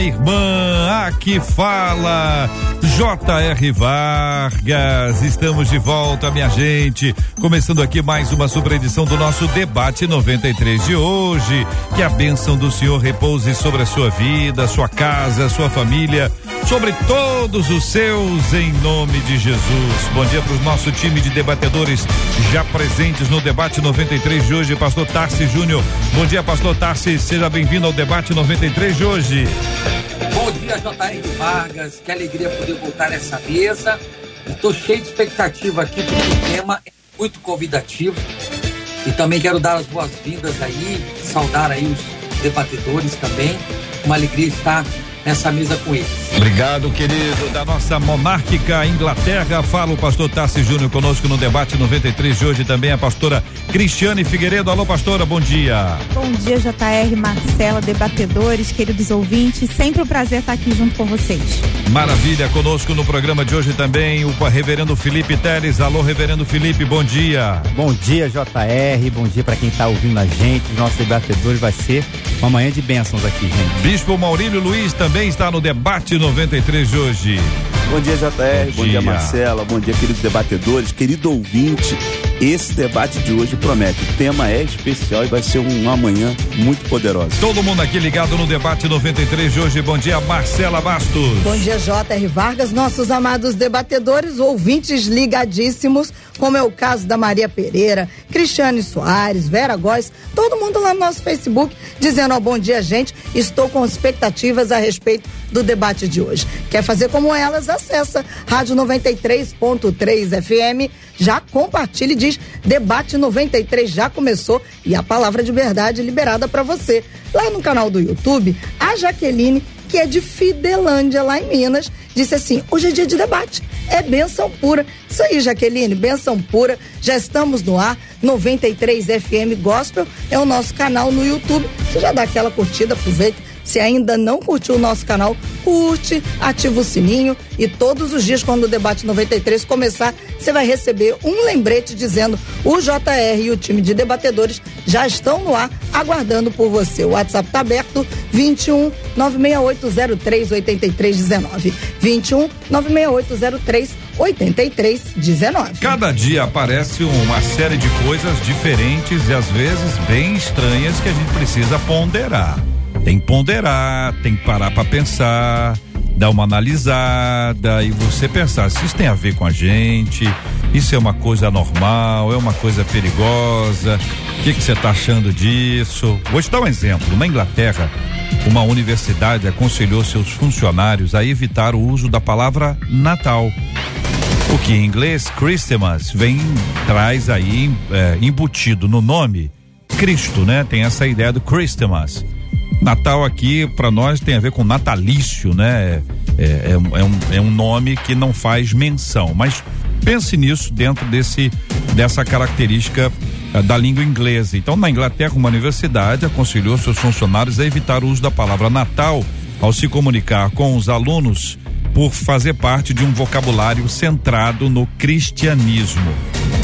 irmã. Aqui fala J.R. Vargas, estamos de volta, minha gente. Começando aqui mais uma super edição do nosso debate 93 de hoje. Que a bênção do Senhor repouse sobre a sua vida, sua casa, sua família, sobre todos os seus, em nome de Jesus. Bom dia para o nosso time de debatedores já presentes no debate 93 de hoje, Pastor Tarsi Júnior. Bom dia, Pastor Tarsi, seja bem-vindo ao debate 93 de hoje. Dia, J.R. Vargas. Que alegria poder voltar nessa mesa. Estou cheio de expectativa aqui, porque o tema é muito convidativo. E também quero dar as boas-vindas aí, saudar aí os debatedores também. Uma alegria estar nessa mesa com eles. Obrigado, querido. Da nossa monárquica Inglaterra, fala o pastor Tassi Júnior conosco no debate 93 de hoje também a pastora Cristiane Figueiredo. Alô, pastora, bom dia. Bom dia, JR, Marcela, debatedores, queridos ouvintes. Sempre um prazer estar aqui junto com vocês. Maravilha, conosco no programa de hoje também o reverendo Felipe Teles. Alô, reverendo Felipe, bom dia. Bom dia, JR. Bom dia para quem está ouvindo a gente. Os nossos debatedores vai ser uma manhã de bênçãos aqui, gente. Bispo Maurílio Luiz também está no debate 93 de hoje. Bom dia, JR. Bom, bom dia. dia, Marcela. Bom dia, queridos debatedores, querido ouvinte. Esse debate de hoje promete. O tema é especial e vai ser uma manhã muito poderosa. Todo mundo aqui ligado no debate 93 de hoje. Bom dia, Marcela Bastos. Bom dia, J.R. Vargas, nossos amados debatedores, ouvintes ligadíssimos, como é o caso da Maria Pereira, Cristiane Soares, Vera Góes, todo mundo lá no nosso Facebook dizendo: ó, bom dia, gente. Estou com expectativas a respeito do debate de hoje. Quer fazer como elas? Acessa Rádio 93.3 FM, já compartilhe diz: Debate 93 já começou e a palavra de verdade liberada para você. Lá no canal do YouTube, a Jaqueline, que é de Fidelândia, lá em Minas, disse assim: hoje é dia de debate, é benção pura. Isso aí, Jaqueline, benção pura. Já estamos no ar, 93 FM Gospel é o nosso canal no YouTube. Você já dá aquela curtida, aproveita se ainda não curtiu o nosso canal, curte, ativa o sininho e todos os dias, quando o debate 93 começar, você vai receber um lembrete dizendo o JR e o time de debatedores já estão no ar aguardando por você. O WhatsApp está aberto 21 96803 8319. 21 96803 8319. Cada dia aparece uma série de coisas diferentes e às vezes bem estranhas que a gente precisa ponderar. Tem que ponderar, tem que parar para pensar, dar uma analisada e você pensar se isso tem a ver com a gente, isso é uma coisa normal, é uma coisa perigosa, o que você está achando disso? Vou te dar um exemplo. Na Inglaterra, uma universidade aconselhou seus funcionários a evitar o uso da palavra Natal. O que em inglês Christmas vem traz aí é, embutido no nome Cristo, né? Tem essa ideia do Christmas. Natal aqui para nós tem a ver com natalício, né? É, é, é, um, é um nome que não faz menção, mas pense nisso dentro desse dessa característica uh, da língua inglesa. Então, na Inglaterra, uma universidade aconselhou seus funcionários a evitar o uso da palavra Natal ao se comunicar com os alunos por fazer parte de um vocabulário centrado no cristianismo.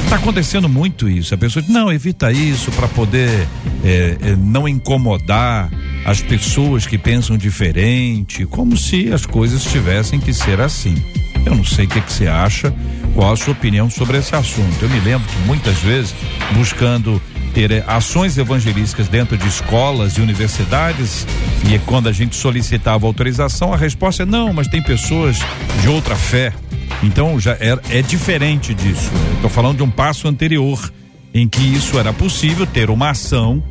Está acontecendo muito isso. A pessoa diz, não, evita isso para poder é, é, não incomodar as pessoas que pensam diferente, como se as coisas tivessem que ser assim. Eu não sei o que, que você acha, qual a sua opinião sobre esse assunto. Eu me lembro que muitas vezes, buscando ter eh, ações evangelísticas dentro de escolas e universidades, e quando a gente solicitava autorização, a resposta é não, mas tem pessoas de outra fé. Então já é, é diferente disso. Estou falando de um passo anterior em que isso era possível ter uma ação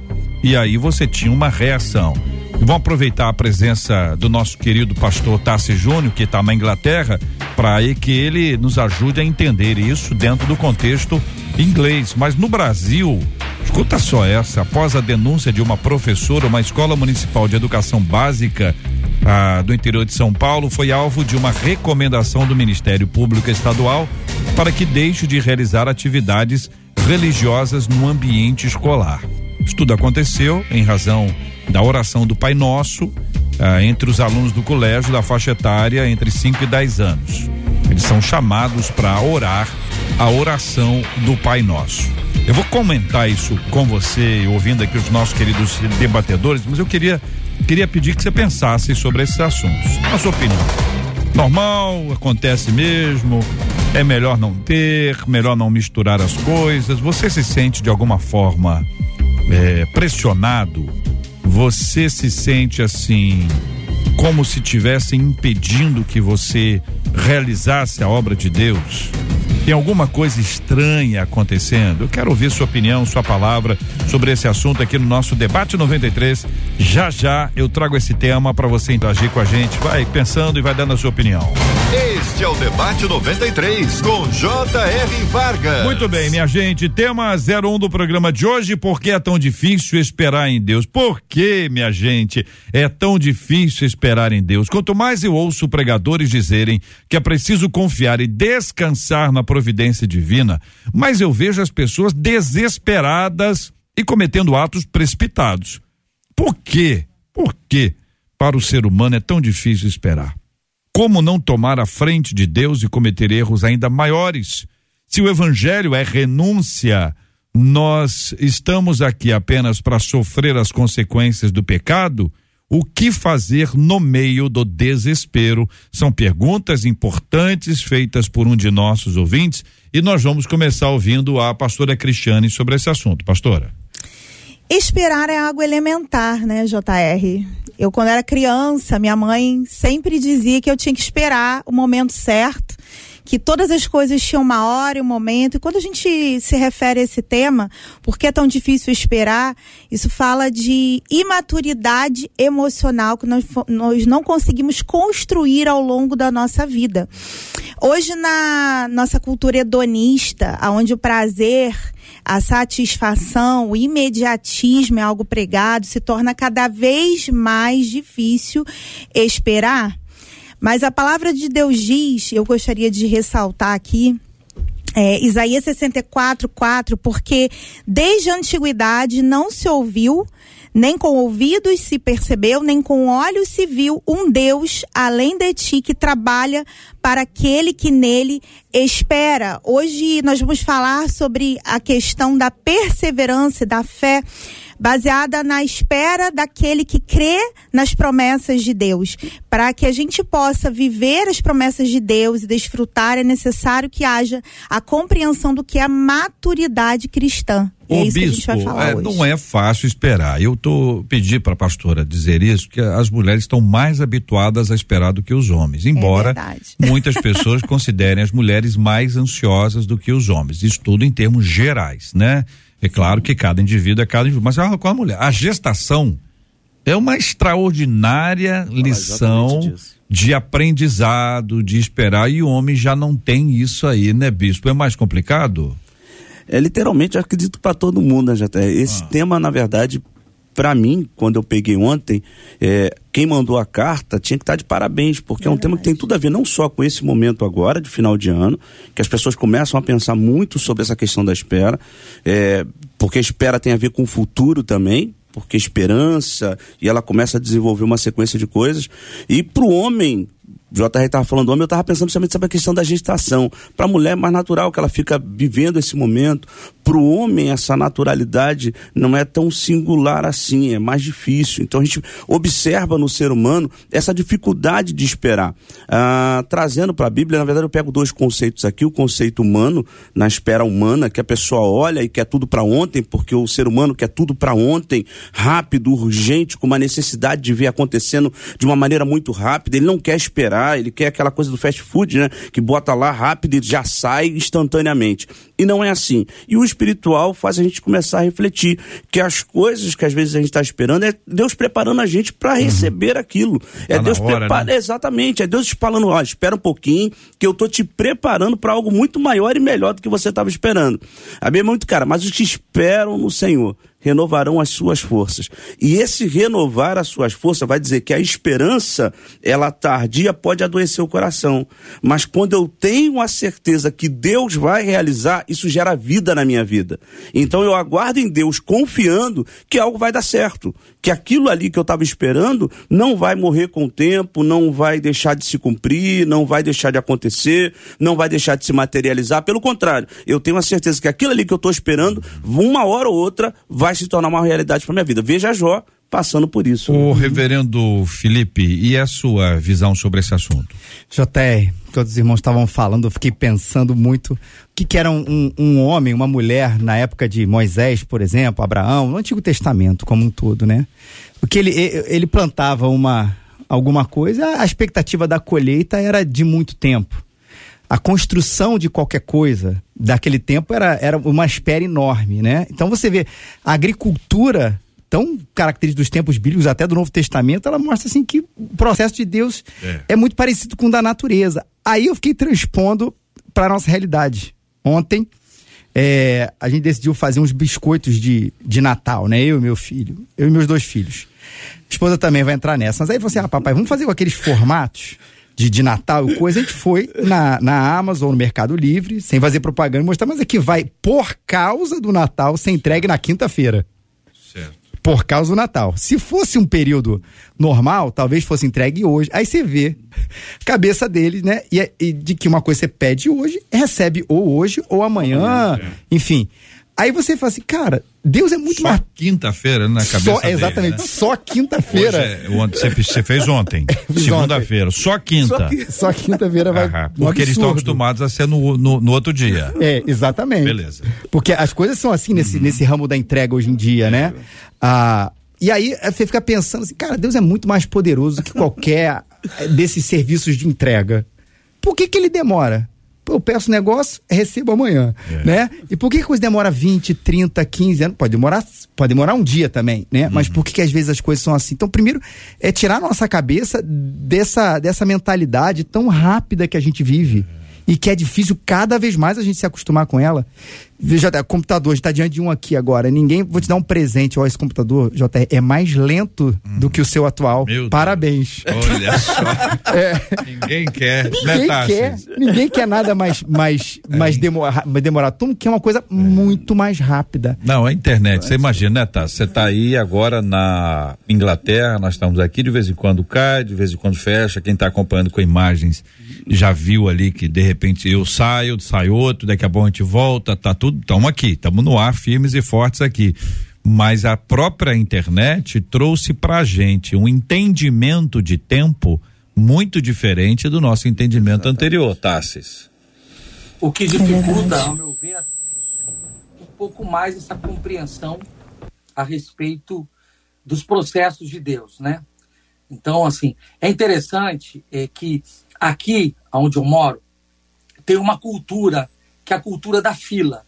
e aí você tinha uma reação. Vamos aproveitar a presença do nosso querido pastor Tassi Júnior, que está na Inglaterra, para que ele nos ajude a entender isso dentro do contexto inglês. Mas no Brasil, escuta só essa: após a denúncia de uma professora, uma escola municipal de educação básica ah, do interior de São Paulo foi alvo de uma recomendação do Ministério Público Estadual para que deixe de realizar atividades religiosas no ambiente escolar. Isso tudo aconteceu em razão da oração do Pai Nosso ah, entre os alunos do colégio da faixa etária entre 5 e 10 anos. Eles são chamados para orar a oração do Pai Nosso. Eu vou comentar isso com você, ouvindo aqui os nossos queridos debatedores, mas eu queria queria pedir que você pensasse sobre esses assuntos. A sua opinião. Normal, acontece mesmo, é melhor não ter, melhor não misturar as coisas. Você se sente de alguma forma é, pressionado? Você se sente assim, como se tivessem impedindo que você realizasse a obra de Deus? Tem alguma coisa estranha acontecendo? Eu quero ouvir sua opinião, sua palavra sobre esse assunto aqui no nosso debate 93. Já já eu trago esse tema para você interagir com a gente. Vai pensando e vai dando a sua opinião. Este é o debate 93 com J.R. Vargas. Muito bem, minha gente. Tema 01 do programa de hoje. Por que é tão difícil esperar em Deus? Por que, minha gente, é tão difícil esperar em Deus? Quanto mais eu ouço pregadores dizerem que é preciso confiar e descansar na providência divina, mas eu vejo as pessoas desesperadas e cometendo atos precipitados. Por quê? Por quê? Para o ser humano é tão difícil esperar. Como não tomar a frente de Deus e cometer erros ainda maiores? Se o evangelho é renúncia, nós estamos aqui apenas para sofrer as consequências do pecado? O que fazer no meio do desespero? São perguntas importantes feitas por um de nossos ouvintes e nós vamos começar ouvindo a pastora Cristiane sobre esse assunto. Pastora. Esperar é algo elementar, né, JR? Eu, quando era criança, minha mãe sempre dizia que eu tinha que esperar o momento certo que todas as coisas tinham uma hora e um momento. E quando a gente se refere a esse tema, por que é tão difícil esperar? Isso fala de imaturidade emocional que nós, nós não conseguimos construir ao longo da nossa vida. Hoje, na nossa cultura hedonista, onde o prazer a satisfação, o imediatismo é algo pregado, se torna cada vez mais difícil esperar. Mas a palavra de Deus diz, eu gostaria de ressaltar aqui, é, Isaías 64, 4, porque desde a antiguidade não se ouviu, nem com ouvidos se percebeu, nem com olhos se viu um Deus além de ti que trabalha para aquele que nele espera. Hoje nós vamos falar sobre a questão da perseverança, da fé baseada na espera daquele que crê nas promessas de Deus. Para que a gente possa viver as promessas de Deus e desfrutar, é necessário que haja a compreensão do que é a maturidade cristã. O é bispo, é, não é fácil esperar. Eu tô pedi para a pastora dizer isso, que as mulheres estão mais habituadas a esperar do que os homens, embora é muitas pessoas considerem as mulheres mais ansiosas do que os homens. Isso tudo em termos gerais, né? É claro que cada indivíduo é cada indivíduo, mas com a mulher. A gestação é uma extraordinária lição de aprendizado, de esperar, e o homem já não tem isso aí, né, bispo? É mais complicado? É literalmente, acredito para todo mundo, né, até Esse ah. tema, na verdade, para mim, quando eu peguei ontem, é, quem mandou a carta tinha que estar tá de parabéns, porque é, é um tema que tem tudo a ver não só com esse momento agora, de final de ano, que as pessoas começam a pensar muito sobre essa questão da espera, é, porque a espera tem a ver com o futuro também, porque esperança, e ela começa a desenvolver uma sequência de coisas. E para o homem, JR estava falando homem, eu estava pensando justamente sobre a questão da gestação. Para a mulher é mais natural que ela fica vivendo esse momento. Para o homem, essa naturalidade não é tão singular assim, é mais difícil. Então a gente observa no ser humano essa dificuldade de esperar. Ah, trazendo para a Bíblia, na verdade, eu pego dois conceitos aqui: o conceito humano, na espera humana, que a pessoa olha e quer tudo para ontem, porque o ser humano quer tudo para ontem, rápido, urgente, com uma necessidade de ver acontecendo de uma maneira muito rápida. Ele não quer esperar esperar, ele quer aquela coisa do fast food, né? Que bota lá rápido e já sai instantaneamente. E não é assim. E o espiritual faz a gente começar a refletir que as coisas que às vezes a gente está esperando é Deus preparando a gente para uhum. receber aquilo. É tá Deus preparando. Né? Exatamente. É Deus te falando, ó, espera um pouquinho, que eu tô te preparando para algo muito maior e melhor do que você estava esperando. A Bíblia é muito cara, mas os que esperam no Senhor renovarão as suas forças. E esse renovar as suas forças vai dizer que a esperança, ela tardia pode adoecer o coração, mas quando eu tenho a certeza que Deus vai realizar, isso gera vida na minha vida. Então eu aguardo em Deus confiando que algo vai dar certo, que aquilo ali que eu estava esperando não vai morrer com o tempo, não vai deixar de se cumprir, não vai deixar de acontecer, não vai deixar de se materializar, pelo contrário, eu tenho a certeza que aquilo ali que eu estou esperando, uma hora ou outra vai vai se tornar uma realidade para minha vida. Veja Jó passando por isso. O reverendo Felipe, e a sua visão sobre esse assunto? JR, todos os irmãos estavam falando, eu fiquei pensando muito o que, que era um, um, um, homem, uma mulher na época de Moisés, por exemplo, Abraão, no Antigo Testamento como um todo, né? Porque ele, ele plantava uma alguma coisa, a expectativa da colheita era de muito tempo a construção de qualquer coisa daquele tempo era, era uma espera enorme, né? Então você vê a agricultura tão característica dos tempos bíblicos, até do Novo Testamento, ela mostra assim que o processo de Deus é, é muito parecido com o da natureza. Aí eu fiquei transpondo para nossa realidade. Ontem é, a gente decidiu fazer uns biscoitos de, de Natal, né? Eu e meu filho, eu e meus dois filhos. A esposa também vai entrar nessa. Mas aí você, assim, ah, papai, vamos fazer com aqueles formatos de, de Natal e coisa, a gente foi na, na Amazon, no Mercado Livre, sem fazer propaganda, mostrar, mas aqui vai, por causa do Natal, ser entregue na quinta-feira. Certo. Por causa do Natal. Se fosse um período normal, talvez fosse entregue hoje. Aí você vê cabeça deles, né? E, é, e, de que uma coisa você pede hoje, recebe ou hoje ou amanhã. É. Enfim. Aí você fala assim, cara, Deus é muito só mais. quinta-feira na cabeça só, Exatamente, dele, né? só quinta-feira. É, você fez ontem, segunda-feira, só quinta. Só, quinta-feira vai. Porque eles estão acostumados a ser no, no, no, outro dia. É, exatamente. Beleza. Porque as coisas são assim nesse, uhum. nesse ramo da entrega hoje em dia, né? Ah, e aí você fica pensando assim, cara, Deus é muito mais poderoso que qualquer desses serviços de entrega. Por que, que ele demora? Eu peço negócio, recebo amanhã, é. né? E por que, que coisa demora 20, 30, 15 anos? Pode demorar, pode demorar um dia também, né? Uhum. Mas por que, que às vezes as coisas são assim? Então, primeiro, é tirar a nossa cabeça dessa, dessa mentalidade tão rápida que a gente vive. É e que é difícil cada vez mais a gente se acostumar com ela. Veja, computador, a gente tá diante de um aqui agora. Ninguém, vou te dar um presente, ó, esse computador, JR, é mais lento hum. do que o seu atual. Meu Parabéns. Deus. Olha só. é. Ninguém quer. Ninguém né, quer. Ninguém quer nada mais, mais, é. mais demora, demorado. Todo quer uma coisa é. muito mais rápida. Não, a internet, você imagina, né, Tassi? Você tá aí agora na Inglaterra, nós estamos aqui, de vez em quando cai, de vez em quando fecha. Quem está acompanhando com imagens já viu ali que de repente eu saio, sai outro, daqui a pouco a gente volta, tá tudo, estamos aqui, estamos no ar firmes e fortes aqui. Mas a própria internet trouxe pra gente um entendimento de tempo muito diferente do nosso entendimento Exatamente. anterior, Tassis. O que dificulta, ao meu ver, um pouco mais essa compreensão a respeito dos processos de Deus, né? Então, assim, é interessante é, que aqui, onde eu moro, tem uma cultura, que é a cultura da fila.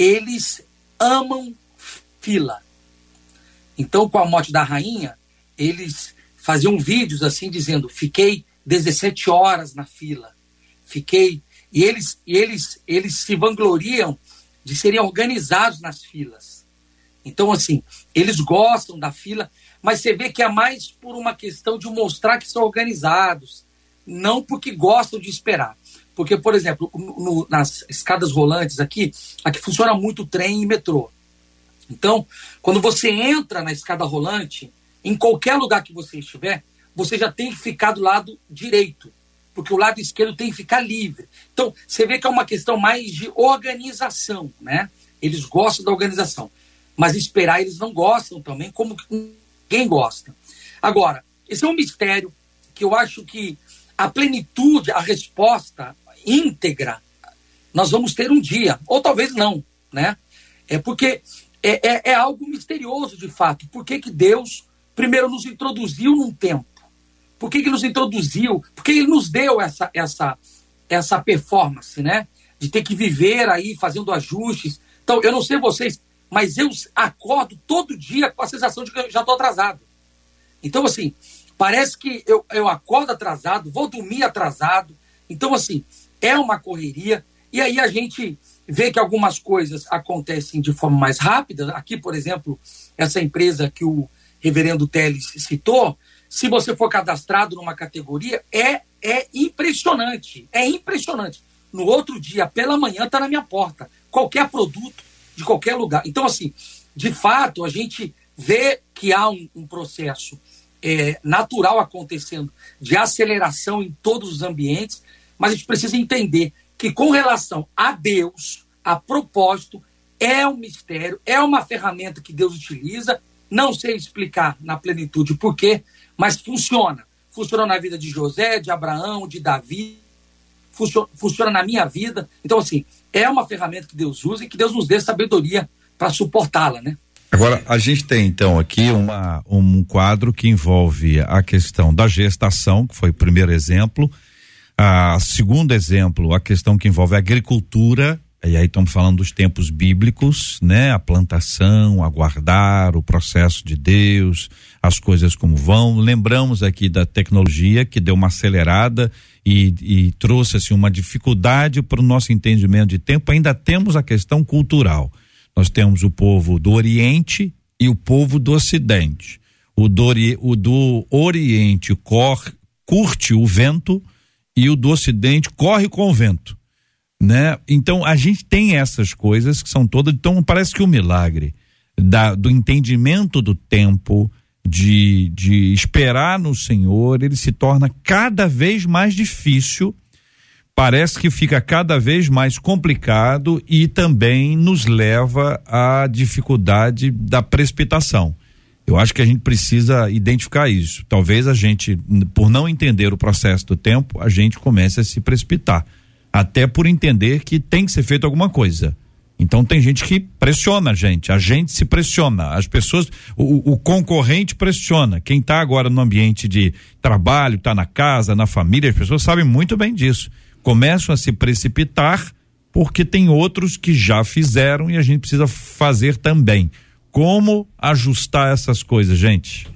Eles amam fila. Então, com a morte da rainha, eles faziam vídeos assim dizendo: "Fiquei 17 horas na fila". Fiquei e eles e eles eles se vangloriam de serem organizados nas filas. Então, assim, eles gostam da fila, mas você vê que é mais por uma questão de mostrar que são organizados, não porque gostam de esperar. Porque, por exemplo, no, nas escadas rolantes aqui, aqui funciona muito trem e metrô. Então, quando você entra na escada rolante, em qualquer lugar que você estiver, você já tem que ficar do lado direito, porque o lado esquerdo tem que ficar livre. Então, você vê que é uma questão mais de organização, né? Eles gostam da organização, mas esperar eles não gostam também, como ninguém gosta. Agora, esse é um mistério que eu acho que a plenitude, a resposta íntegra, nós vamos ter um dia, ou talvez não, né? É porque é, é, é algo misterioso de fato. Por que, que Deus primeiro nos introduziu num tempo? Por que, que nos introduziu? Por que ele nos deu essa, essa, essa performance, né? De ter que viver aí fazendo ajustes. Então, eu não sei vocês, mas eu acordo todo dia com a sensação de que eu já estou atrasado. Então, assim, parece que eu, eu acordo atrasado, vou dormir atrasado. Então, assim, é uma correria. E aí a gente vê que algumas coisas acontecem de forma mais rápida. Aqui, por exemplo, essa empresa que o reverendo Teles citou, se você for cadastrado numa categoria, é, é impressionante. É impressionante. No outro dia, pela manhã, está na minha porta. Qualquer produto, de qualquer lugar. Então, assim, de fato, a gente vê que há um, um processo é, natural acontecendo de aceleração em todos os ambientes, mas a gente precisa entender que, com relação a Deus, a propósito, é um mistério, é uma ferramenta que Deus utiliza. Não sei explicar na plenitude por quê, mas funciona. Funciona na vida de José, de Abraão, de Davi, funciona na minha vida. Então, assim, é uma ferramenta que Deus usa e que Deus nos dê sabedoria para suportá-la, né? Agora, a gente tem então aqui uma, um quadro que envolve a questão da gestação, que foi o primeiro exemplo. A segundo exemplo, a questão que envolve a agricultura, e aí estamos falando dos tempos bíblicos, né? A plantação, aguardar, o processo de Deus, as coisas como vão. Lembramos aqui da tecnologia que deu uma acelerada e, e trouxe assim uma dificuldade para o nosso entendimento de tempo. Ainda temos a questão cultural nós temos o povo do Oriente e o povo do Ocidente. O do, o do Oriente corre, curte o vento e o do Ocidente corre com o vento, né? Então a gente tem essas coisas que são todas. Então parece que o milagre da, do entendimento do tempo, de, de esperar no Senhor, ele se torna cada vez mais difícil parece que fica cada vez mais complicado e também nos leva à dificuldade da precipitação. Eu acho que a gente precisa identificar isso. Talvez a gente, por não entender o processo do tempo, a gente comece a se precipitar. Até por entender que tem que ser feito alguma coisa. Então tem gente que pressiona a gente, a gente se pressiona, as pessoas, o, o concorrente pressiona. Quem está agora no ambiente de trabalho, está na casa, na família, as pessoas sabem muito bem disso começam a se precipitar porque tem outros que já fizeram e a gente precisa fazer também. Como ajustar essas coisas, gente?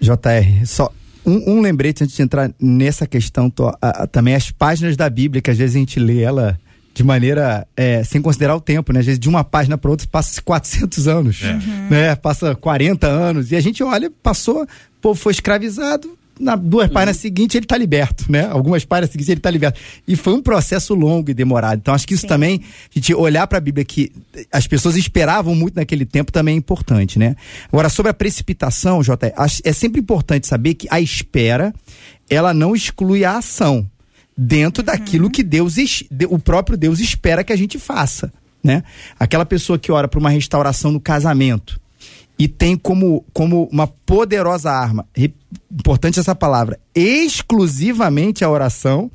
JR, só um, um lembrete antes de entrar nessa questão, tô, a, a, também as páginas da Bíblia, que às vezes a gente lê ela de maneira é, sem considerar o tempo, né? Às vezes de uma página para outra passa 400 anos, é. né? Passa 40 anos e a gente olha, passou, o povo foi escravizado, na duas uhum. páginas seguintes ele está liberto, né? Algumas páginas seguintes ele está liberto. E foi um processo longo e demorado. Então acho que isso Sim. também, a gente olhar para a Bíblia que as pessoas esperavam muito naquele tempo também é importante, né? Agora sobre a precipitação, Jota, é sempre importante saber que a espera ela não exclui a ação dentro daquilo uhum. que Deus o próprio Deus espera que a gente faça, né? Aquela pessoa que ora para uma restauração no casamento, e tem como, como uma poderosa arma, importante essa palavra, exclusivamente a oração,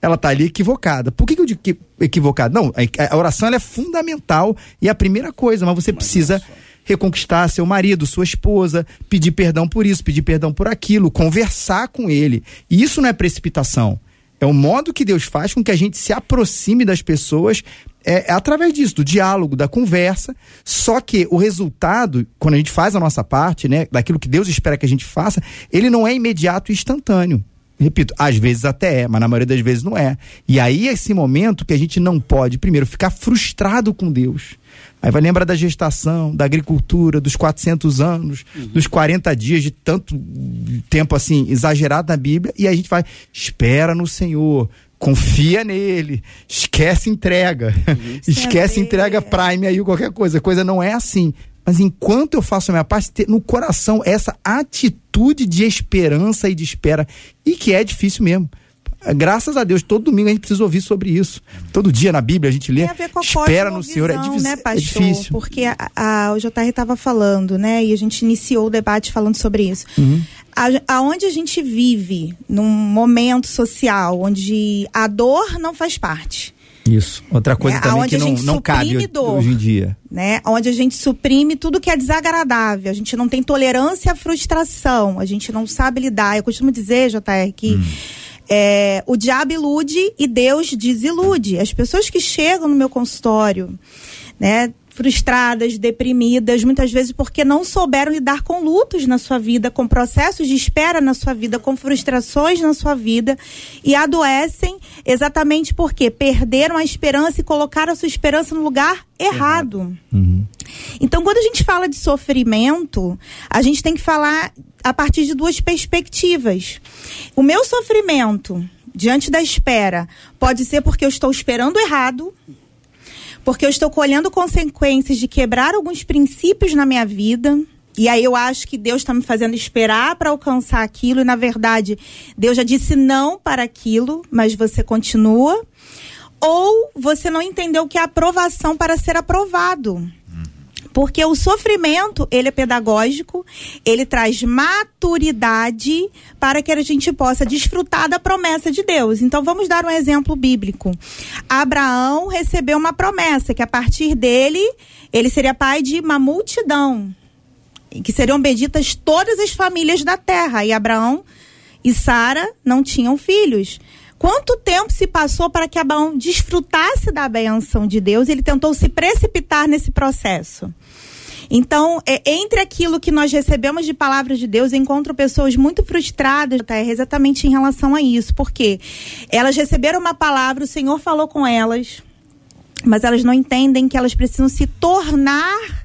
ela está ali equivocada. Por que, que eu digo que equivocada? Não, a, a oração é fundamental e é a primeira coisa, mas você mas precisa reconquistar seu marido, sua esposa, pedir perdão por isso, pedir perdão por aquilo, conversar com ele. E isso não é precipitação. É o modo que Deus faz com que a gente se aproxime das pessoas é, é, através disso, do diálogo, da conversa. Só que o resultado, quando a gente faz a nossa parte, né, daquilo que Deus espera que a gente faça, ele não é imediato e instantâneo. Repito, às vezes até é, mas na maioria das vezes não é. E aí é esse momento que a gente não pode, primeiro, ficar frustrado com Deus. Aí vai lembrar da gestação, da agricultura, dos 400 anos, uhum. dos 40 dias de tanto tempo assim exagerado na Bíblia, e aí a gente vai, espera no Senhor, confia nele, esquece entrega, uhum. esquece entrega Prime aí, qualquer coisa, a coisa não é assim. Mas enquanto eu faço a minha parte, ter no coração essa atitude de esperança e de espera, e que é difícil mesmo. Graças a Deus, todo domingo a gente precisa ouvir sobre isso. Todo dia na Bíblia a gente lê. A espera no Senhor. É, difícil, né, pastor? é difícil. Porque a, a, o JR estava falando, né? E a gente iniciou o debate falando sobre isso. Uhum. A, aonde a gente vive num momento social onde a dor não faz parte. Isso. Outra coisa É, também que a não, gente não cabe dor. hoje em dia. né? Onde a gente suprime tudo que é desagradável. A gente não tem tolerância à frustração. A gente não sabe lidar. Eu costumo dizer, JR, que é, o diabo ilude e Deus desilude. As pessoas que chegam no meu consultório, né? Frustradas, deprimidas, muitas vezes porque não souberam lidar com lutos na sua vida, com processos de espera na sua vida, com frustrações na sua vida e adoecem exatamente porque perderam a esperança e colocaram a sua esperança no lugar errado. Então, quando a gente fala de sofrimento, a gente tem que falar a partir de duas perspectivas. O meu sofrimento diante da espera pode ser porque eu estou esperando errado, porque eu estou colhendo consequências de quebrar alguns princípios na minha vida. E aí eu acho que Deus está me fazendo esperar para alcançar aquilo, e na verdade, Deus já disse não para aquilo, mas você continua. Ou você não entendeu o que é aprovação para ser aprovado. Porque o sofrimento, ele é pedagógico, ele traz maturidade para que a gente possa desfrutar da promessa de Deus. Então vamos dar um exemplo bíblico. Abraão recebeu uma promessa que a partir dele ele seria pai de uma multidão, que seriam benditas todas as famílias da terra. E Abraão e Sara não tinham filhos. Quanto tempo se passou para que Abraão desfrutasse da benção de Deus? Ele tentou se precipitar nesse processo. Então, é, entre aquilo que nós recebemos de palavras de Deus, eu encontro pessoas muito frustradas, tá? É exatamente em relação a isso. Porque elas receberam uma palavra, o Senhor falou com elas, mas elas não entendem que elas precisam se tornar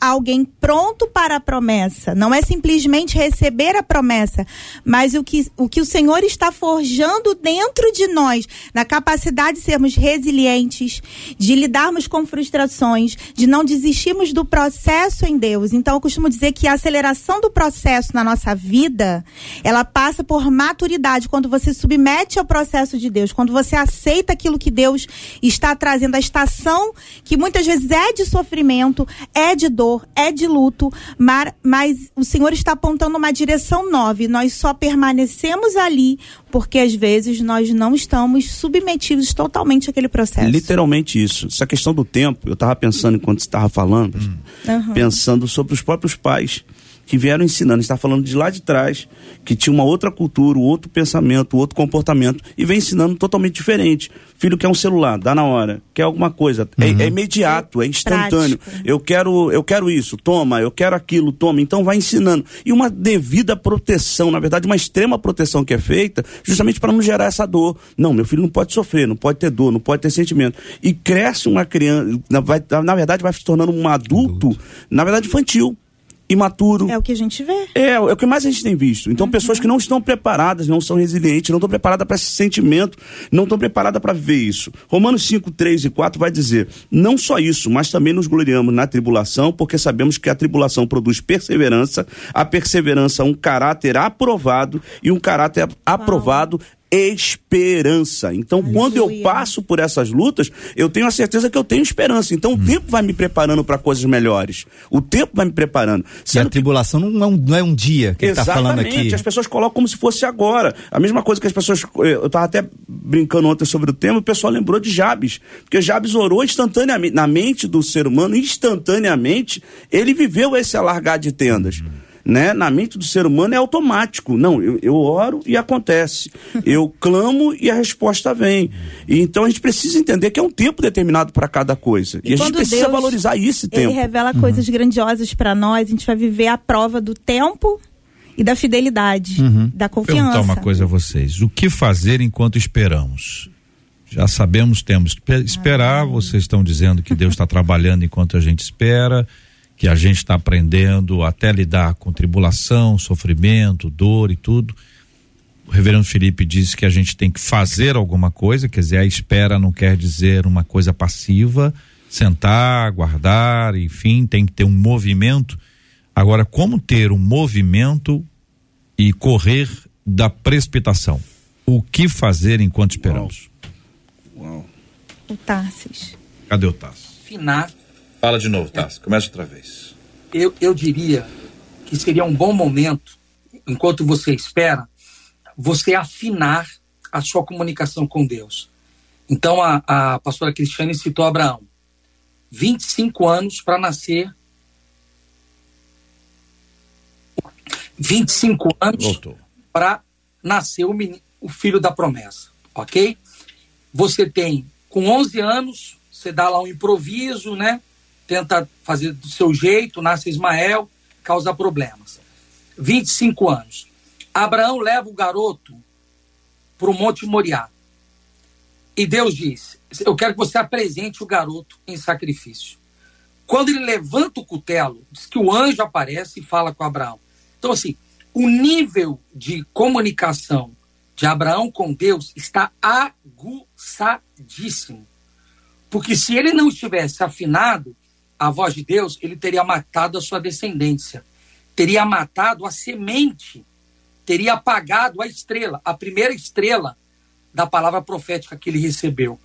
alguém pronto para a promessa. Não é simplesmente receber a promessa, mas o que o, que o Senhor está forjando dentro de nós, na capacidade de sermos resilientes, de lidarmos com frustrações, de não desistirmos do processo em Deus. Então, eu costumo dizer que a aceleração do processo na nossa vida, ela passa por maturidade, quando você submete ao processo de Deus, quando você aceita aquilo que Deus está trazendo, a estação que muitas vezes é de sofrimento, é de dor, é de luto, mar- mas o Senhor está apontando uma direção nova e nós só permanecemos ali porque às vezes nós não estamos submetidos totalmente àquele processo. Literalmente isso. Essa questão do tempo, eu estava pensando enquanto você estava falando, Aham. pensando sobre os próprios pais que vieram ensinando. está falando de lá de trás, que tinha uma outra cultura, um outro pensamento, um outro comportamento, e vem ensinando totalmente diferente. Filho quer um celular, dá na hora, quer alguma coisa, é, é imediato, é instantâneo. Prático. Eu quero, eu quero isso, toma, eu quero aquilo, toma. Então vai ensinando. E uma devida proteção, na verdade, uma extrema proteção que é feita, justamente para não gerar essa dor. Não, meu filho não pode sofrer, não pode ter dor, não pode ter sentimento. E cresce uma criança, na, vai- na verdade, vai se tornando um adulto, na verdade, infantil, imaturo. É o que a gente vê. É, é o que mais a gente tem visto. Então, pessoas que não estão preparadas, não são resilientes, não estão preparadas para esse sentimento, não estão preparadas para viver isso. Romanos 5, 3 e 4 vai dizer: não só isso, mas também nos gloriamos na tribulação, porque sabemos que a tribulação produz perseverança, a perseverança, um caráter aprovado, e um caráter aprovado. Esperança. Então, quando eu Aleluia. passo por essas lutas, eu tenho a certeza que eu tenho esperança. Então, o tempo vai me preparando para coisas melhores. O tempo vai me preparando. E a Sendo que tribulação não é um, não é um dia que ele tá falando aqui. as pessoas colocam como se fosse agora. A mesma coisa que as pessoas. Eu estava até brincando ontem sobre o tema, o pessoal lembrou de Jabes. Porque Jabes orou instantaneamente, na mente do ser humano, instantaneamente, ele viveu esse alargar de tendas. Né? Na mente do ser humano é automático. Não, eu, eu oro e acontece. Eu clamo e a resposta vem. E então a gente precisa entender que é um tempo determinado para cada coisa. E, a gente precisa Deus, valorizar esse Ele tempo. revela coisas grandiosas para nós, a gente vai viver a prova do tempo e da fidelidade, da confiança. perguntar uma coisa a vocês. O que fazer enquanto esperamos? Já sabemos, temos que pe- esperar. Vocês estão dizendo que Deus está trabalhando enquanto a gente espera, que a gente está aprendendo até lidar com tribulação, sofrimento, dor e tudo. O reverendo Felipe disse que a gente tem que fazer alguma coisa, quer dizer, a espera não quer dizer uma coisa passiva, sentar, aguardar, enfim, tem que ter um movimento. Agora, como ter um movimento e correr da precipitação? O que fazer enquanto esperamos? O Tarsis. Cadê o Tasso? Afinar, Fala de novo, Tasso. Começa outra vez. eu, eu diria que seria um bom momento, enquanto você espera, você afinar a sua comunicação com Deus. Então a, a pastora Cristiane citou Abraão. 25 anos para nascer. 25 anos para nascer o, menino, o filho da promessa, ok? Você tem, com 11 anos, você dá lá um improviso, né? Tenta fazer do seu jeito, nasce Ismael, causa problemas. 25 anos. Abraão leva o garoto para o Monte Moriá. E Deus diz: Eu quero que você apresente o garoto em sacrifício. Quando ele levanta o cutelo, diz que o anjo aparece e fala com Abraão. Então, assim, o nível de comunicação de Abraão com Deus está aguçadíssimo. Porque se ele não estivesse afinado a voz de Deus, ele teria matado a sua descendência, teria matado a semente, teria apagado a estrela, a primeira estrela da palavra profética que ele recebeu.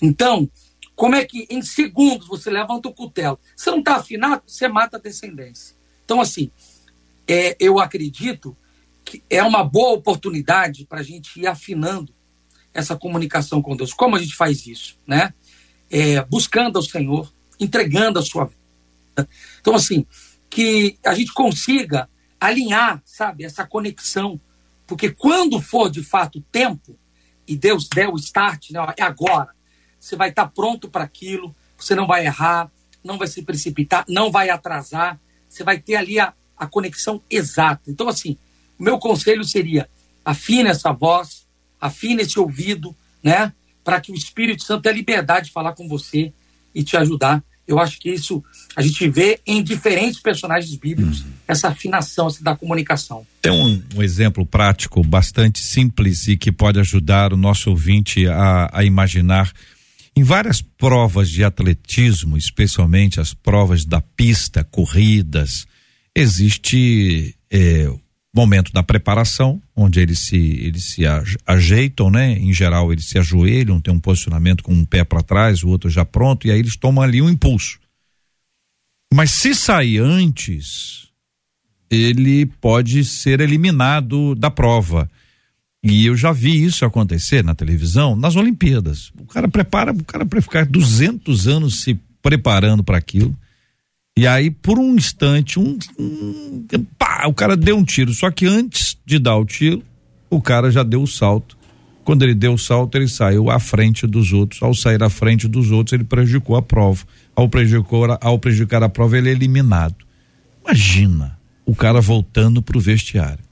Então, como é que em segundos você levanta o cutelo? Você não está afinado, você mata a descendência. Então, assim, é, eu acredito que é uma boa oportunidade para a gente ir afinando essa comunicação com Deus. Como a gente faz isso, né? É, buscando ao Senhor, entregando a sua vida. Então, assim, que a gente consiga alinhar, sabe, essa conexão. Porque quando for de fato tempo, e Deus der o start, né, é agora, você vai estar pronto para aquilo, você não vai errar, não vai se precipitar, não vai atrasar, você vai ter ali a, a conexão exata. Então, assim, o meu conselho seria: afine essa voz, afine esse ouvido, né? Para que o Espírito Santo tenha liberdade de falar com você e te ajudar. Eu acho que isso a gente vê em diferentes personagens bíblicos, uhum. essa afinação essa da comunicação. Tem um, um, exemplo prático bastante simples e que pode ajudar o nosso ouvinte a, a imaginar. Em várias provas de atletismo, especialmente as provas da pista, corridas, existe é, momento da preparação, onde eles se eles se ajeitam, né? Em geral eles se ajoelham, tem um posicionamento com um pé para trás, o outro já pronto, e aí eles tomam ali um impulso. Mas se sair antes, ele pode ser eliminado da prova. E eu já vi isso acontecer na televisão, nas Olimpíadas. O cara prepara, o cara para ficar 200 anos se preparando para aquilo e aí, por um instante, um, um, pá, o cara deu um tiro. Só que antes de dar o tiro, o cara já deu o salto. Quando ele deu o salto, ele saiu à frente dos outros. Ao sair à frente dos outros, ele prejudicou a prova. Ao, prejudicou, ao prejudicar a prova, ele é eliminado. Imagina o cara voltando pro vestiário.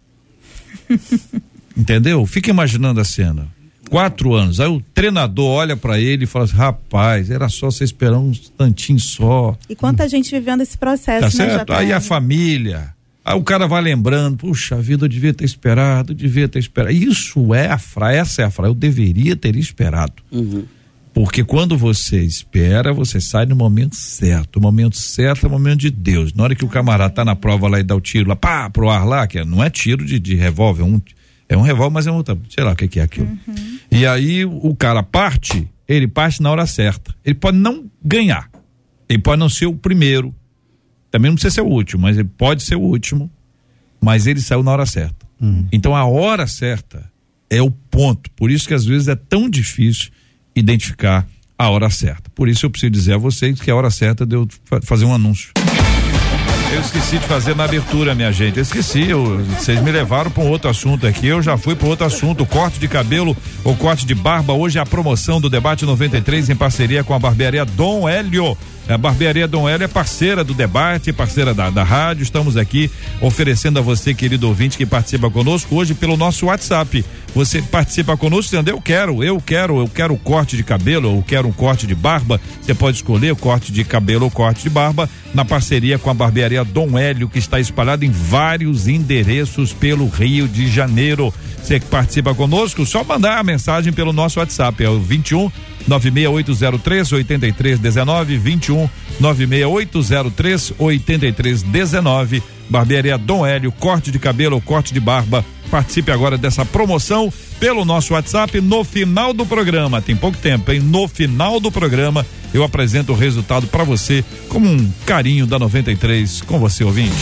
Entendeu? Fica imaginando a cena. Quatro anos. Aí o treinador olha para ele e fala assim: rapaz, era só você esperar um instantinho só. E quanta gente vivendo esse processo, tá né, certo? Aí a família. Aí o cara vai lembrando, puxa vida, eu devia ter esperado, eu devia ter esperado. Isso é a frase, essa é a frase, eu deveria ter esperado. Uhum. Porque quando você espera, você sai no momento certo. O momento certo é o momento de Deus. Na hora que o camarada tá na prova lá e dá o tiro lá, pá, pro ar lá, que não é tiro de, de revólver, é um é um revólver, mas é um outra, sei lá o que, que é aquilo. Uhum. E aí o cara parte, ele parte na hora certa. Ele pode não ganhar. Ele pode não ser o primeiro. Também não precisa ser o último, mas ele pode ser o último. Mas ele saiu na hora certa. Uhum. Então a hora certa é o ponto. Por isso que às vezes é tão difícil identificar a hora certa. Por isso eu preciso dizer a vocês que a hora certa de eu fazer um anúncio. Eu esqueci de fazer na abertura, minha gente. Eu esqueci. Vocês me levaram para um outro assunto aqui. Eu já fui para outro assunto. Corte de cabelo ou corte de barba. Hoje é a promoção do Debate 93 em parceria com a barbearia Dom Hélio. A Barbearia Dom Hélio é parceira do debate, parceira da, da rádio. Estamos aqui oferecendo a você, querido ouvinte, que participa conosco hoje pelo nosso WhatsApp. Você participa conosco dizendo, eu quero, eu quero, eu quero corte de cabelo, eu quero um corte de barba. Você pode escolher o corte de cabelo ou corte de barba na parceria com a Barbearia Dom Hélio, que está espalhada em vários endereços pelo Rio de Janeiro. Você que participa conosco, só mandar a mensagem pelo nosso WhatsApp, é o 21 96803 8319 21 96803 8319 Barbearia Dom Hélio, corte de cabelo ou corte de barba. Participe agora dessa promoção pelo nosso WhatsApp no final do programa. Tem pouco tempo, hein? No final do programa eu apresento o resultado para você como um carinho da 93 com você ouvinte.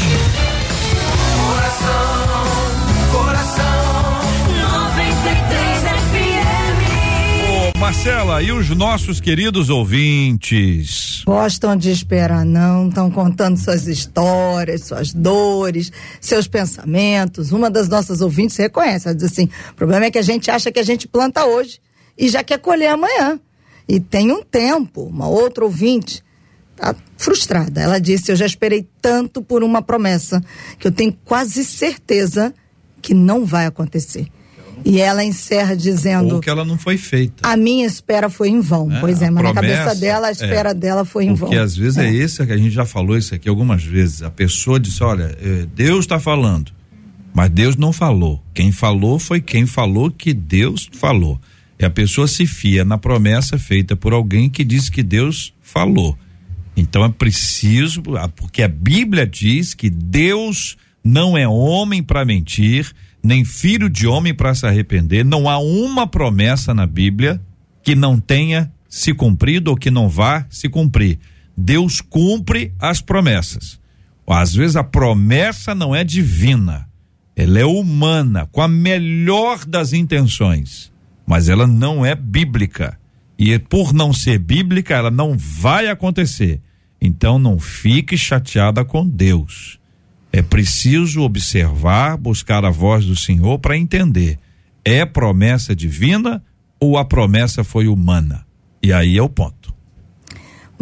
Marcela, e os nossos queridos ouvintes? Gostam de esperar, não? Estão contando suas histórias, suas dores, seus pensamentos. Uma das nossas ouvintes reconhece, ela diz assim: o problema é que a gente acha que a gente planta hoje e já quer colher amanhã. E tem um tempo, uma outra ouvinte tá frustrada. Ela disse: Eu já esperei tanto por uma promessa que eu tenho quase certeza que não vai acontecer. E ela encerra dizendo: Ou que ela não foi feita. A minha espera foi em vão. É, pois é, a mas na promessa, cabeça dela, a espera é. dela foi em vão. Porque às vezes é. isso que a gente já falou isso aqui algumas vezes. A pessoa disse: Olha, eh, Deus está falando. Mas Deus não falou. Quem falou foi quem falou que Deus falou. E a pessoa se fia na promessa feita por alguém que disse que Deus falou. Então é preciso, porque a Bíblia diz que Deus não é homem para mentir, nem filho de homem para se arrepender. Não há uma promessa na Bíblia que não tenha se cumprido ou que não vá se cumprir. Deus cumpre as promessas. Às vezes a promessa não é divina, ela é humana, com a melhor das intenções, mas ela não é bíblica. E por não ser bíblica, ela não vai acontecer. Então não fique chateada com Deus. É preciso observar, buscar a voz do Senhor para entender. É promessa divina ou a promessa foi humana? E aí é o ponto.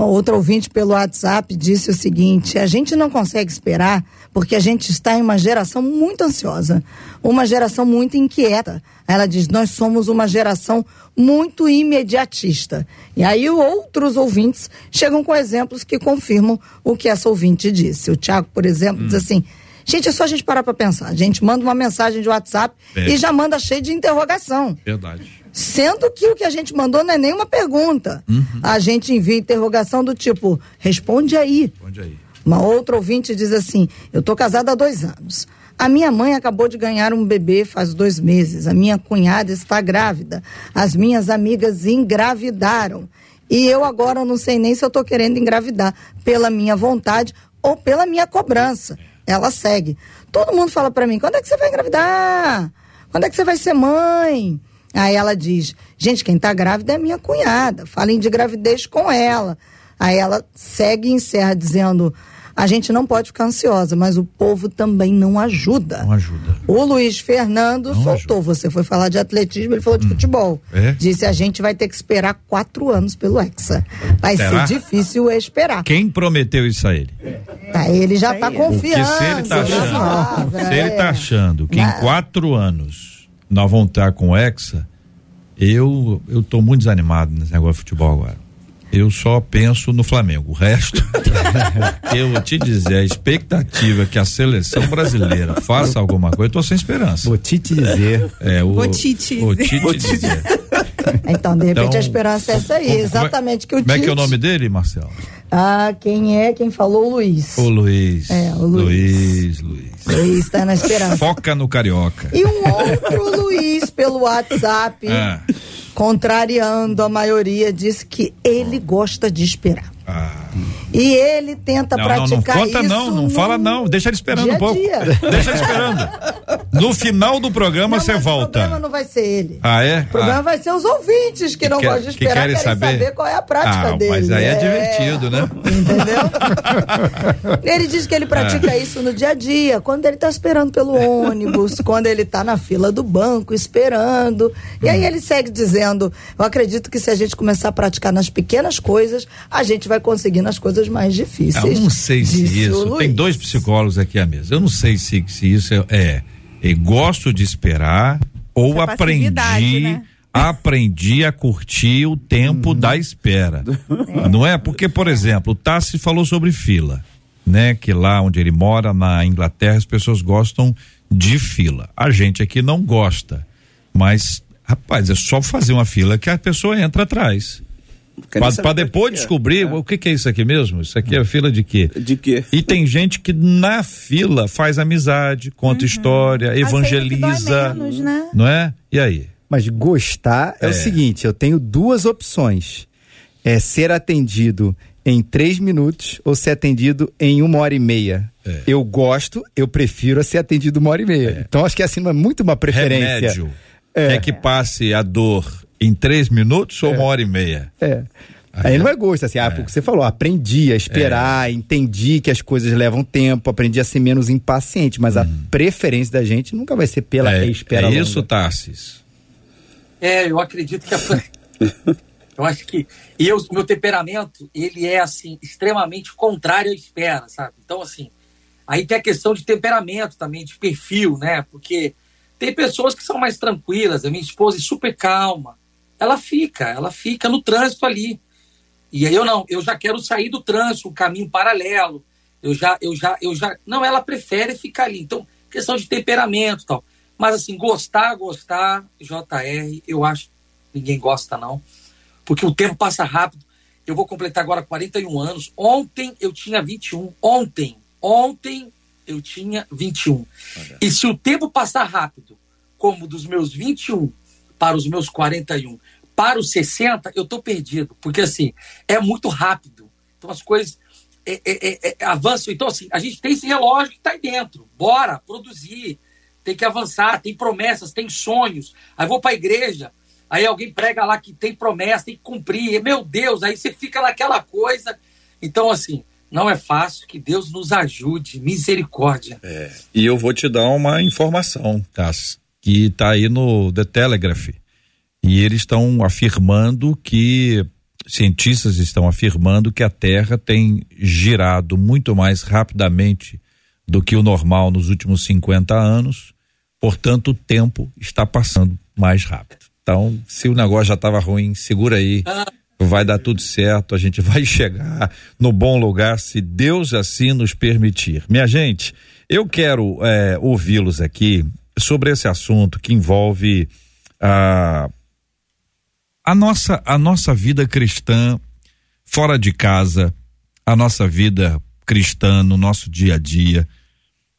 Uma outra ouvinte pelo WhatsApp disse o seguinte: a gente não consegue esperar porque a gente está em uma geração muito ansiosa, uma geração muito inquieta. Ela diz: nós somos uma geração muito imediatista. E aí outros ouvintes chegam com exemplos que confirmam o que essa ouvinte disse. O Tiago, por exemplo, hum. diz assim. Gente, é só a gente parar para pensar. A gente manda uma mensagem de WhatsApp é. e já manda cheio de interrogação. Verdade. Sendo que o que a gente mandou não é nenhuma pergunta. Uhum. A gente envia interrogação do tipo, responde aí. Responde aí. Uma outra ouvinte diz assim: Eu tô casada há dois anos. A minha mãe acabou de ganhar um bebê faz dois meses. A minha cunhada está grávida. As minhas amigas engravidaram. E eu agora não sei nem se eu estou querendo engravidar pela minha vontade ou pela minha cobrança. Ela segue. Todo mundo fala para mim: quando é que você vai engravidar? Quando é que você vai ser mãe? Aí ela diz: gente, quem está grávida é minha cunhada. Falem de gravidez com ela. Aí ela segue e encerra dizendo: a gente não pode ficar ansiosa, mas o povo também não ajuda. Não ajuda. O Luiz Fernando não soltou. Ajuda. Você foi falar de atletismo, ele falou de hum. futebol. É? Disse a gente vai ter que esperar quatro anos pelo Hexa. Vai Será? ser difícil esperar. Quem prometeu isso a ele? Tá, ele já está confiando. Porque se ele está achando, palavra, se ele tá achando que em quatro anos nós vamos estar com o Hexa, eu eu tô muito desanimado nesse negócio de futebol agora. Eu só penso no Flamengo. O resto, eu vou te dizer, a expectativa que a seleção brasileira faça alguma coisa, eu tô sem esperança. Vou te dizer. É, o, vou te dizer. Vou te, dizer. Então, de repente, então, a esperança é essa aí, exatamente que o Como é que é o nome dele, Marcelo? Ah, quem é? Quem falou? O Luiz. O Luiz. É, o Luiz. Luiz, Luiz. Luiz tá na esperança. Foca no carioca. E um outro Luiz pelo WhatsApp. Ah contrariando a maioria, disse que ele gosta de esperar. Ah. E ele tenta não, praticar não, não conta isso. Não, não fala não. Deixa ele esperando dia um pouco. Dia. Deixa ele esperando. No final do programa você volta. O problema não vai ser ele. Ah, é? O problema ah. vai ser os ouvintes que, que não quer, gostam de esperar, que querem, querem saber? saber? qual é a prática ah, dele. Mas aí é, é divertido, né? Entendeu? ele diz que ele pratica isso no dia a dia, quando ele está esperando pelo ônibus, quando ele está na fila do banco esperando. E aí ele segue dizendo: Eu acredito que se a gente começar a praticar nas pequenas coisas, a gente vai conseguir nas coisas mais difíceis. Eu não sei se isso. Tem dois psicólogos aqui à mesa. Eu não sei se, se isso é, é, é gosto de esperar ou Essa aprendi. Né? Aprendi a curtir o tempo hum. da espera. É. Não é? Porque, por exemplo, o Tassi falou sobre fila, né? Que lá onde ele mora, na Inglaterra, as pessoas gostam de fila. A gente aqui não gosta. Mas, rapaz, é só fazer uma fila que a pessoa entra atrás. Para depois descobrir é. o que, que, é isso aqui mesmo? Isso aqui é fila de quê? De quê? E tem gente que na fila faz amizade, conta uhum. história, evangeliza. Menos, né? Não é? E aí? Mas gostar é. é o seguinte: eu tenho duas opções. É ser atendido em três minutos ou ser atendido em uma hora e meia. É. Eu gosto, eu prefiro ser atendido uma hora e meia. É. Então acho que é assim, muito uma preferência. Remédio. É. Quer que passe a dor em três minutos ou uma hora e meia? É. Aí não é gosto, assim, ah, porque você falou, aprendi a esperar, entendi que as coisas levam tempo, aprendi a ser menos impaciente, mas a preferência da gente nunca vai ser pela É, espera é longa. isso, Tarsis. É, eu acredito que a... eu acho que e eu, o meu temperamento ele é assim extremamente contrário à espera, sabe? Então assim, aí tem a questão de temperamento também, de perfil, né? Porque tem pessoas que são mais tranquilas. A minha esposa é super calma, ela fica, ela fica no trânsito ali. E aí eu não, eu já quero sair do trânsito, um caminho paralelo. Eu já, eu já, eu já, não, ela prefere ficar ali. Então, questão de temperamento, e tal. Mas assim, gostar, gostar, JR, eu acho que ninguém gosta não, porque o tempo passa rápido. Eu vou completar agora 41 anos. Ontem eu tinha 21. Ontem, ontem eu tinha 21. E se o tempo passar rápido, como dos meus 21 para os meus 41, para os 60, eu tô perdido, porque assim, é muito rápido. Então as coisas é, é, é, é, avançam. Então, assim, a gente tem esse relógio que está aí dentro. Bora produzir, tem que avançar, tem promessas, tem sonhos. Aí vou para a igreja, aí alguém prega lá que tem promessa, tem que cumprir. Meu Deus, aí você fica naquela coisa. Então, assim, não é fácil, que Deus nos ajude, misericórdia. É, e eu vou te dar uma informação, Tassis, que está aí no The Telegraph. E eles estão afirmando que cientistas estão afirmando que a Terra tem girado muito mais rapidamente do que o normal nos últimos 50 anos, portanto, o tempo está passando mais rápido. Então, se o negócio já estava ruim, segura aí, vai dar tudo certo, a gente vai chegar no bom lugar, se Deus assim nos permitir. Minha gente, eu quero eh, ouvi-los aqui sobre esse assunto que envolve a a nossa a nossa vida cristã fora de casa, a nossa vida cristã no nosso dia a dia.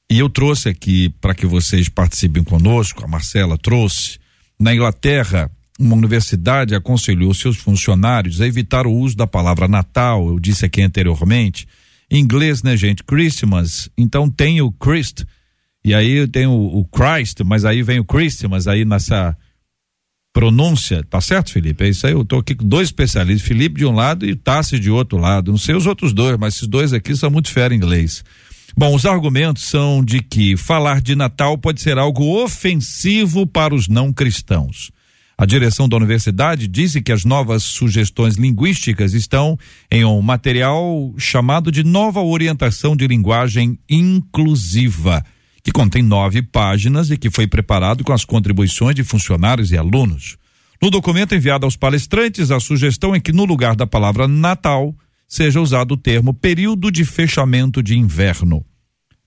E eu trouxe aqui para que vocês participem conosco, a Marcela trouxe. Na Inglaterra, uma universidade aconselhou seus funcionários a evitar o uso da palavra Natal, eu disse aqui anteriormente. Em inglês, né, gente? Christmas. Então tem o Christ, e aí tem o, o Christ, mas aí vem o Christmas aí nessa pronúncia, tá certo, Felipe? É isso aí, eu tô aqui com dois especialistas, Felipe de um lado e Tassi de outro lado. Não sei os outros dois, mas esses dois aqui são muito fera em inglês. Bom, os argumentos são de que falar de Natal pode ser algo ofensivo para os não cristãos. A direção da universidade disse que as novas sugestões linguísticas estão em um material chamado de Nova Orientação de Linguagem Inclusiva, que contém nove páginas e que foi preparado com as contribuições de funcionários e alunos. No documento enviado aos palestrantes, a sugestão é que no lugar da palavra Natal seja usado o termo período de fechamento de inverno.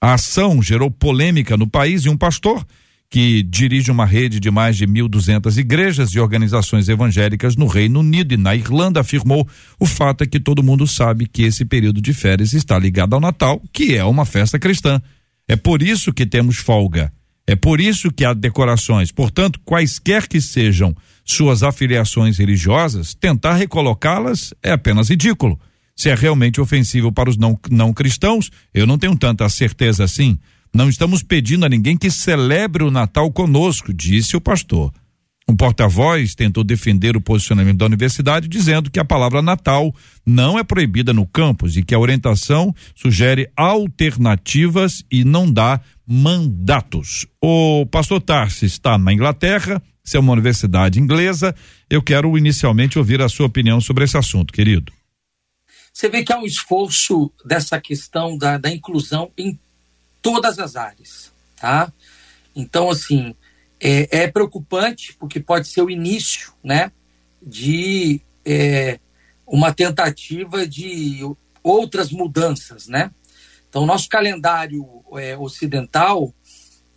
A ação gerou polêmica no país e um pastor que dirige uma rede de mais de 1.200 igrejas e organizações evangélicas no Reino Unido e na Irlanda afirmou: o fato é que todo mundo sabe que esse período de férias está ligado ao Natal, que é uma festa cristã. É por isso que temos folga. É por isso que há decorações. Portanto, quaisquer que sejam suas afiliações religiosas, tentar recolocá-las é apenas ridículo. Se é realmente ofensivo para os não, não cristãos, eu não tenho tanta certeza assim. Não estamos pedindo a ninguém que celebre o Natal conosco, disse o pastor. Um porta-voz tentou defender o posicionamento da universidade, dizendo que a palavra Natal não é proibida no campus e que a orientação sugere alternativas e não dá mandatos. O pastor Tarsi está na Inglaterra, isso é uma universidade inglesa. Eu quero inicialmente ouvir a sua opinião sobre esse assunto, querido. Você vê que há um esforço dessa questão da, da inclusão em todas as áreas, tá? Então, assim, é, é preocupante porque pode ser o início, né, de é, uma tentativa de outras mudanças, né? Então, nosso calendário é, ocidental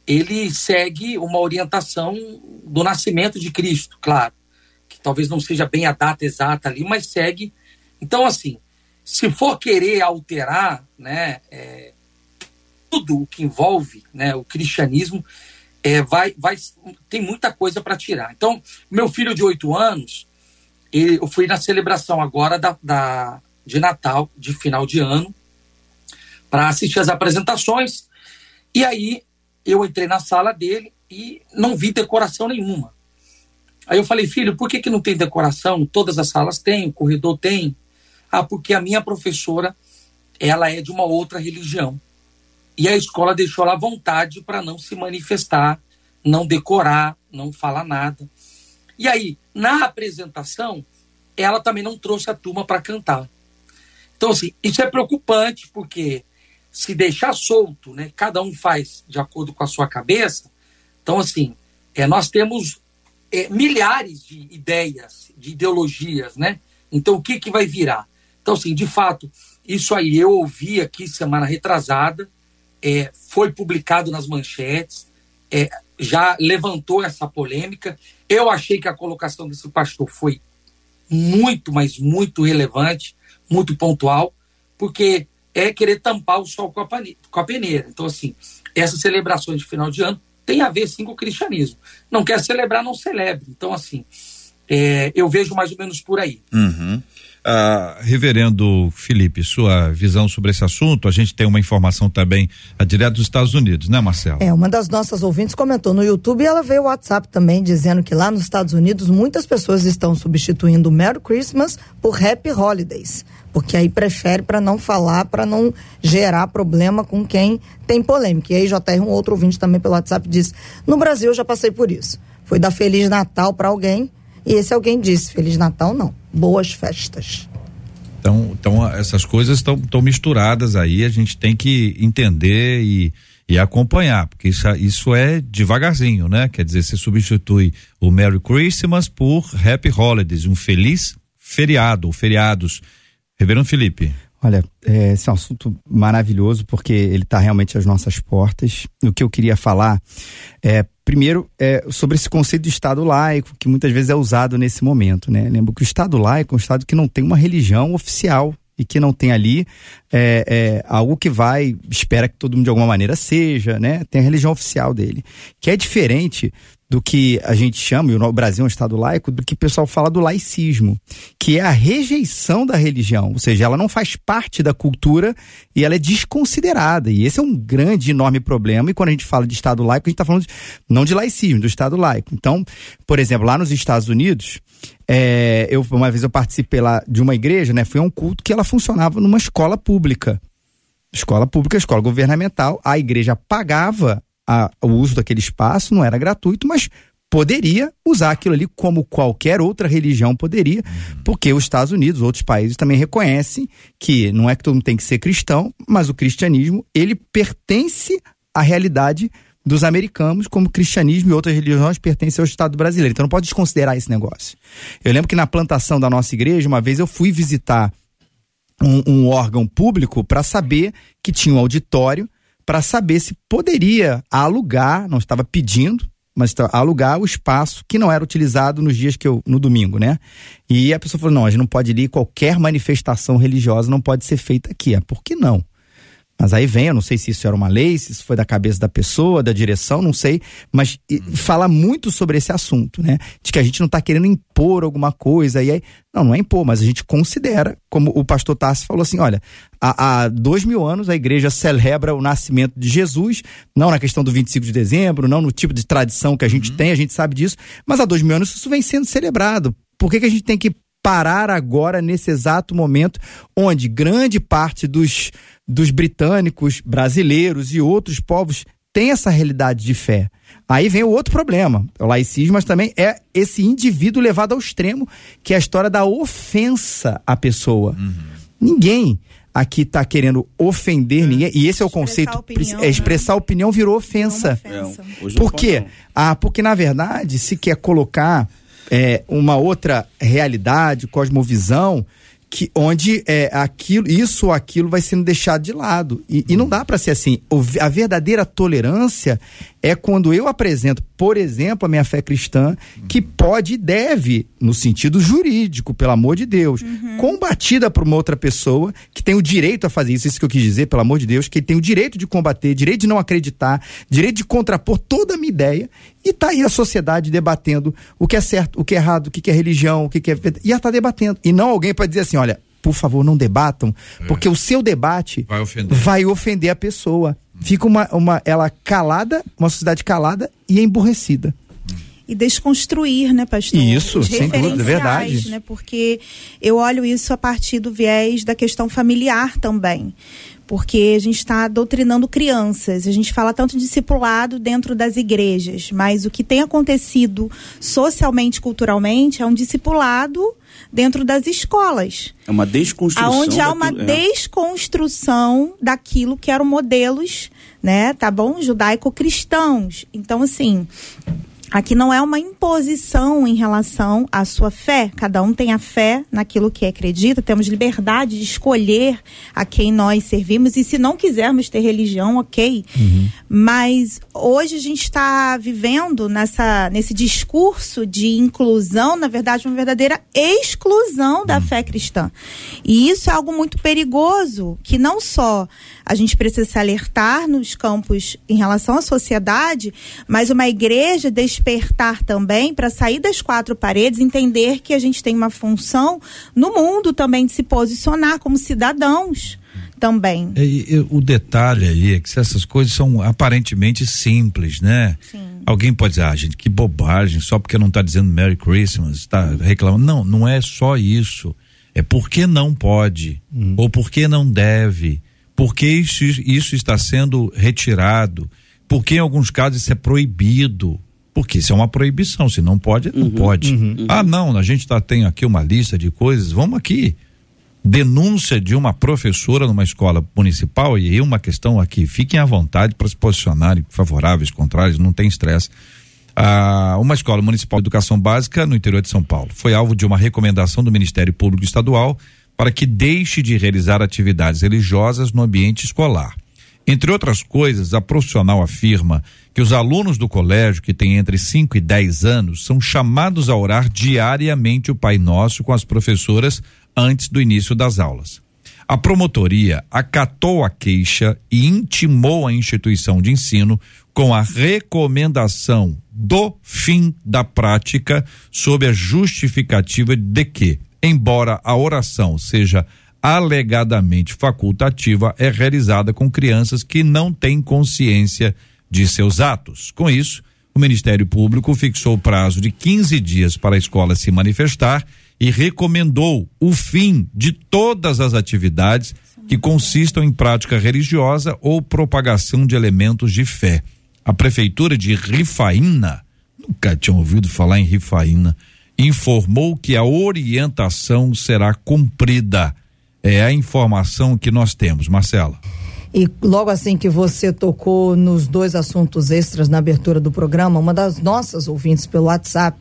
ele segue uma orientação do nascimento de Cristo, claro, que talvez não seja bem a data exata ali, mas segue. Então, assim, se for querer alterar, né, é, tudo o que envolve, né, o cristianismo, é, vai, vai, tem muita coisa para tirar. Então, meu filho de oito anos, ele, eu fui na celebração agora da, da, de Natal, de final de ano, para assistir as apresentações. E aí eu entrei na sala dele e não vi decoração nenhuma. Aí eu falei, filho, por que, que não tem decoração? Todas as salas têm, o corredor tem. Ah, porque a minha professora, ela é de uma outra religião. E a escola deixou ela à vontade para não se manifestar, não decorar, não falar nada. E aí, na apresentação, ela também não trouxe a turma para cantar. Então, assim, isso é preocupante, porque se deixar solto, né, cada um faz de acordo com a sua cabeça. Então, assim, é, nós temos é, milhares de ideias, de ideologias, né? Então, o que, que vai virar? Então, assim, de fato, isso aí eu ouvi aqui semana retrasada, é, foi publicado nas manchetes, é, já levantou essa polêmica. Eu achei que a colocação desse pastor foi muito, mas muito relevante, muito pontual, porque é querer tampar o sol com a, com a peneira. Então, assim, essas celebrações de final de ano tem a ver sim com o cristianismo. Não quer celebrar, não celebre. Então, assim, é, eu vejo mais ou menos por aí. Uhum. Ah, reverendo Felipe, sua visão sobre esse assunto, a gente tem uma informação também a direto dos Estados Unidos, né, Marcelo? É, uma das nossas ouvintes comentou no YouTube e ela veio o WhatsApp também dizendo que lá nos Estados Unidos muitas pessoas estão substituindo Merry Christmas por Happy Holidays porque aí prefere para não falar, para não gerar problema com quem tem polêmica. E aí tem um outro ouvinte também pelo WhatsApp disse: "No Brasil eu já passei por isso. Foi dar feliz Natal para alguém e esse alguém disse: Feliz Natal não, boas festas". Então, então essas coisas estão misturadas aí, a gente tem que entender e, e acompanhar, porque isso, isso é devagarzinho, né? Quer dizer, você substitui o Merry Christmas por Happy Holidays, um feliz feriado, feriados. Reverendo Felipe. Olha, é, esse é um assunto maravilhoso porque ele está realmente às nossas portas. O que eu queria falar é, primeiro, é, sobre esse conceito de Estado laico, que muitas vezes é usado nesse momento. Né? Lembro que o Estado laico é um Estado que não tem uma religião oficial e que não tem ali é, é, algo que vai, espera que todo mundo de alguma maneira seja, né? Tem a religião oficial dele. Que é diferente do que a gente chama, e o Brasil é um Estado laico, do que o pessoal fala do laicismo, que é a rejeição da religião, ou seja, ela não faz parte da cultura e ela é desconsiderada. E esse é um grande, enorme problema. E quando a gente fala de Estado laico, a gente está falando de, não de laicismo, do Estado laico. Então, por exemplo, lá nos Estados Unidos, é, eu uma vez eu participei lá de uma igreja, né? Foi um culto que ela funcionava numa escola pública. Escola pública, escola governamental, a igreja pagava a, o uso daquele espaço, não era gratuito, mas poderia usar aquilo ali como qualquer outra religião poderia, porque os Estados Unidos, outros países também reconhecem que não é que todo mundo tem que ser cristão, mas o cristianismo, ele pertence à realidade dos americanos, como o cristianismo e outras religiões pertencem ao Estado brasileiro. Então não pode desconsiderar esse negócio. Eu lembro que na plantação da nossa igreja, uma vez eu fui visitar um, um órgão público para saber que tinha um auditório para saber se poderia alugar, não estava pedindo, mas alugar o espaço que não era utilizado nos dias que eu no domingo, né? E a pessoa falou: "Não, a gente não pode ir, qualquer manifestação religiosa não pode ser feita aqui". É por que não? Mas aí vem, eu não sei se isso era uma lei, se isso foi da cabeça da pessoa, da direção, não sei, mas fala muito sobre esse assunto, né? De que a gente não está querendo impor alguma coisa, e aí, não, não é impor, mas a gente considera, como o pastor Tassi falou assim: olha, há, há dois mil anos a igreja celebra o nascimento de Jesus, não na questão do 25 de dezembro, não no tipo de tradição que a gente uhum. tem, a gente sabe disso, mas há dois mil anos isso vem sendo celebrado. Por que, que a gente tem que parar agora, nesse exato momento, onde grande parte dos dos britânicos, brasileiros e outros povos tem essa realidade de fé. Aí vem o outro problema, o laicismo, mas também é esse indivíduo levado ao extremo, que é a história da ofensa à pessoa. Uhum. Ninguém aqui está querendo ofender é. ninguém, e esse é o conceito, opinião, é expressar né? opinião virou ofensa. ofensa. É, Por quê? Ah, porque na verdade se quer colocar é, uma outra realidade, cosmovisão, que onde é, aquilo, isso ou aquilo vai sendo deixado de lado. E, e não dá para ser assim. O, a verdadeira tolerância é quando eu apresento, por exemplo, a minha fé cristã, que pode e deve, no sentido jurídico, pelo amor de Deus, uhum. combatida por uma outra pessoa que tem o direito a fazer isso, isso que eu quis dizer, pelo amor de Deus, que tem o direito de combater, direito de não acreditar, direito de contrapor toda a minha ideia. E tá aí a sociedade debatendo o que é certo, o que é errado, o que é religião, o que é. E ela tá debatendo. E não alguém para dizer assim: olha, por favor, não debatam, é. porque o seu debate vai ofender, vai ofender a pessoa. Fica uma, uma ela calada, uma sociedade calada e emburrecida. e desconstruir, né, pastor? Isso, Os sem dúvida, referenciais, verdade. Né, porque eu olho isso a partir do viés da questão familiar também. Porque a gente está doutrinando crianças. A gente fala tanto de discipulado dentro das igrejas, mas o que tem acontecido socialmente, culturalmente, é um discipulado dentro das escolas. É uma desconstrução. Aonde há uma daquilo- é. desconstrução daquilo que eram modelos, né, tá bom? Judaico-cristãos. Então, assim, aqui não é uma imposição em relação à sua fé. Cada um tem a fé naquilo que acredita, temos liberdade de escolher a quem nós servimos. E se não quisermos ter religião, ok. Mas hoje a gente está vivendo nessa, nesse discurso de inclusão, na verdade, uma verdadeira exclusão da fé cristã. E isso é algo muito perigoso, que não só a gente precisa se alertar nos campos em relação à sociedade, mas uma igreja despertar também para sair das quatro paredes, entender que a gente tem uma função no mundo também de se posicionar como cidadãos também. É, e- e o detalhe aí é que essas coisas são aparentemente simples, né? Alguém pode dizer, ah, gente, que bobagem, só porque não está dizendo Merry Christmas, está reclamando. Não, não é só isso. É porque não pode, ou porque não deve, porque isso, isso está sendo retirado, porque em alguns casos isso é proibido. Porque isso é uma proibição, se não pode, não pode. Ah, não, a gente tá, tem aqui uma lista de coisas, vamos aqui denúncia de uma professora numa escola municipal, e aí uma questão aqui, fiquem à vontade para se posicionarem favoráveis, contrários, não tem estresse. Ah, uma escola municipal de educação básica no interior de São Paulo foi alvo de uma recomendação do Ministério Público Estadual para que deixe de realizar atividades religiosas no ambiente escolar. Entre outras coisas, a profissional afirma que os alunos do colégio, que têm entre 5 e 10 anos, são chamados a orar diariamente o Pai Nosso com as professoras antes do início das aulas. A promotoria acatou a queixa e intimou a instituição de ensino com a recomendação do fim da prática sob a justificativa de que, embora a oração seja alegadamente facultativa, é realizada com crianças que não têm consciência de seus atos. Com isso, o Ministério Público fixou o prazo de 15 dias para a escola se manifestar e recomendou o fim de todas as atividades que consistam em prática religiosa ou propagação de elementos de fé. A prefeitura de Rifaína, nunca tinha ouvido falar em Rifaína, informou que a orientação será cumprida. É a informação que nós temos, Marcela. E logo assim que você tocou nos dois assuntos extras na abertura do programa, uma das nossas ouvintes pelo WhatsApp,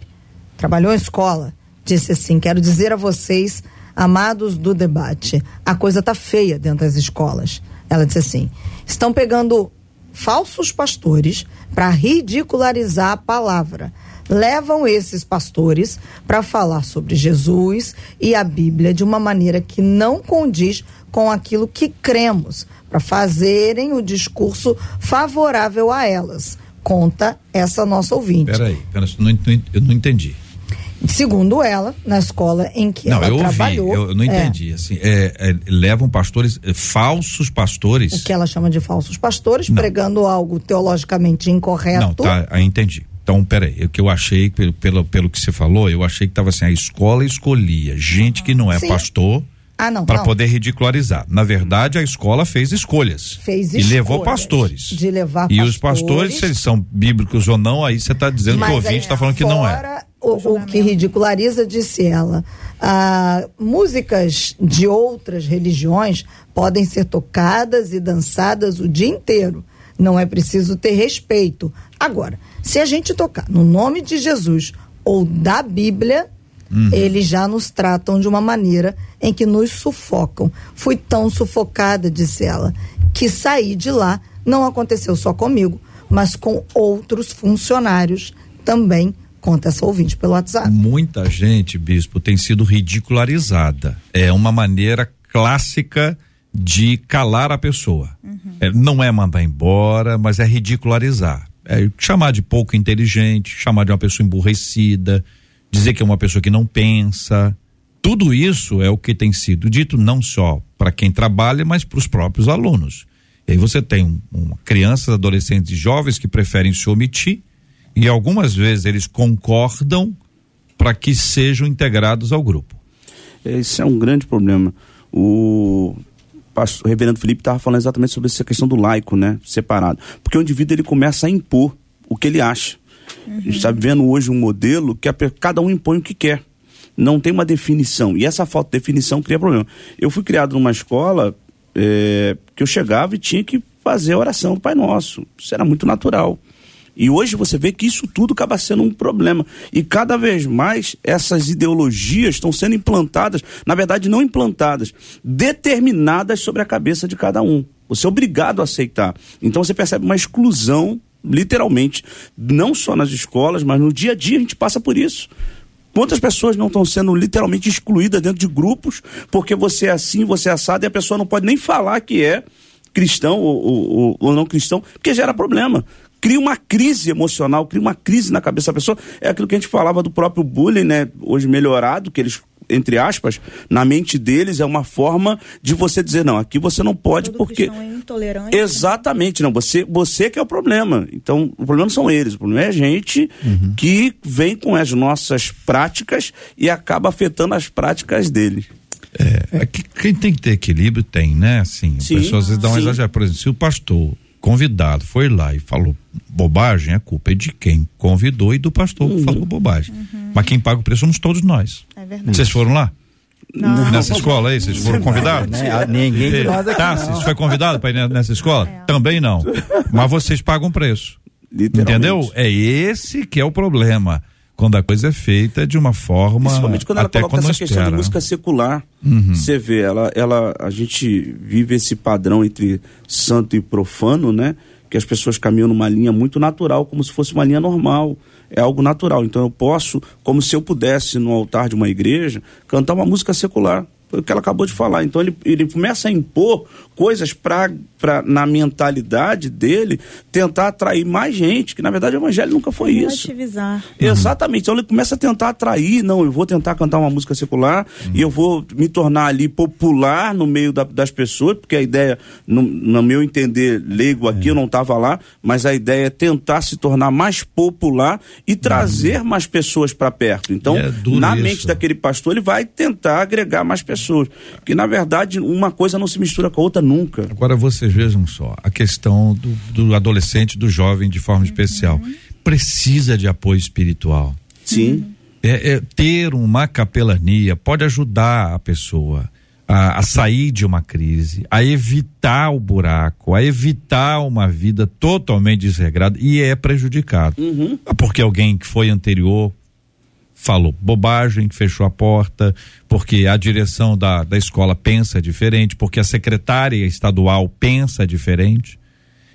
trabalhou em escola, disse assim: Quero dizer a vocês, amados do debate, a coisa tá feia dentro das escolas. Ela disse assim: estão pegando falsos pastores para ridicularizar a palavra. Levam esses pastores para falar sobre Jesus e a Bíblia de uma maneira que não condiz com aquilo que cremos, para fazerem o discurso favorável a elas. Conta essa nossa ouvinte. Peraí, pera, não, não, eu não entendi. Segundo ela, na escola em que não, ela eu ouvi, trabalhou. eu não é, entendi. Assim, é, é, levam pastores, é, falsos pastores. o que ela chama de falsos pastores, Não. pregando algo teologicamente incorreto. Não, tá, aí entendi. Então, peraí, o que eu achei, pelo, pelo, pelo que você falou, eu achei que tava assim, a escola escolhia gente que não é Sim. pastor Ah, para poder ridicularizar. Na verdade, a escola fez escolhas. Fez E levou escolhas pastores. de levar E os pastores. pastores, se eles são bíblicos ou não, aí você está dizendo que o Mas ouvinte está falando que não é. O, o que ridiculariza, disse ela, ah, músicas de outras religiões podem ser tocadas e dançadas o dia inteiro. Não é preciso ter respeito. Agora, se a gente tocar no nome de Jesus ou da Bíblia, Uhum. eles já nos tratam de uma maneira em que nos sufocam. Fui tão sufocada, disse ela, que saí de lá. Não aconteceu só comigo, mas com outros funcionários também. Conta essa ouvinte pelo WhatsApp. Muita gente, bispo, tem sido ridicularizada. É uma maneira clássica de calar a pessoa. É, não é mandar embora, mas é ridicularizar. É chamar de pouco inteligente, chamar de uma pessoa emburrecida, dizer que é uma pessoa que não pensa. Tudo isso é o que tem sido dito não só para quem trabalha, mas para os próprios alunos. E aí você tem um, um, crianças, adolescentes e jovens que preferem se omitir E algumas vezes eles concordam para que sejam integrados ao grupo. Esse é um grande problema. O, pastor, o reverendo Felipe estava falando exatamente sobre essa questão do laico, né? Separado. Porque o indivíduo ele começa a impor o que ele acha. Uhum. A gente está vendo hoje um modelo que a, cada um impõe o que quer. Não tem uma definição. E essa falta de definição cria problema. Eu fui criado numa escola é, que eu chegava e tinha que fazer a oração do Pai Nosso. Isso era muito natural. E hoje você vê que isso tudo acaba sendo um problema. E cada vez mais essas ideologias estão sendo implantadas, na verdade, não implantadas, determinadas sobre a cabeça de cada um. Você é obrigado a aceitar. Então você percebe uma exclusão, literalmente, não só nas escolas, mas no dia a dia a gente passa por isso. Quantas pessoas não estão sendo literalmente excluídas dentro de grupos porque você é assim, você é assado e a pessoa não pode nem falar que é cristão ou, ou, ou não cristão, porque gera problema cria uma crise emocional, cria uma crise na cabeça da pessoa. É aquilo que a gente falava do próprio bullying, né? Hoje melhorado, que eles entre aspas, na mente deles é uma forma de você dizer não, aqui você não pode Todo porque é intolerante. Né? Exatamente, não, você você que é o problema. Então, o problema não são eles, o problema é a gente uhum. que vem com as nossas práticas e acaba afetando as práticas deles. É, é que quem tem que ter equilíbrio tem, né? Assim, Sim, pessoas às vezes dão um exagero. Por exemplo, se o pastor convidado foi lá e falou bobagem, a culpa é de quem convidou e do pastor uhum. que falou bobagem. Uhum. Mas quem paga o preço somos todos nós. É verdade. Vocês foram lá? Não. Nessa escola aí, vocês foram convidados? Não, ninguém de nós aqui. Tá, vocês foi convidado para ir nessa escola? É. Também não. Mas vocês pagam preço. Entendeu? É esse que é o problema quando a coisa é feita de uma forma principalmente quando ela até coloca essa questão de música secular. Uhum. você vê ela ela a gente vive esse padrão entre santo e profano né? Que as pessoas caminham numa linha muito natural como se fosse uma linha normal. É algo natural. Então eu posso como se eu pudesse no altar de uma igreja cantar uma música secular foi o que ela acabou de falar. Então ele, ele começa a impor coisas para na mentalidade dele tentar atrair mais gente, que na verdade o evangelho nunca foi isso. Uhum. Exatamente. Então ele começa a tentar atrair, não, eu vou tentar cantar uma música secular uhum. e eu vou me tornar ali popular no meio da, das pessoas, porque a ideia, no, no meu entender leigo aqui, uhum. eu não estava lá, mas a ideia é tentar se tornar mais popular e trazer uhum. mais pessoas para perto. Então, é na isso. mente daquele pastor, ele vai tentar agregar mais pessoas. Que na verdade uma coisa não se mistura com a outra nunca. Agora vocês vejam só, a questão do, do adolescente, do jovem de forma uhum. especial, precisa de apoio espiritual. Sim. É, é, ter uma capelania pode ajudar a pessoa a, a, sair de uma crise, a evitar o buraco, a evitar uma vida totalmente desregrada e é prejudicado. Uhum. Porque alguém que foi anterior falou bobagem, fechou a porta, porque a direção da, da escola pensa diferente, porque a secretária estadual pensa diferente.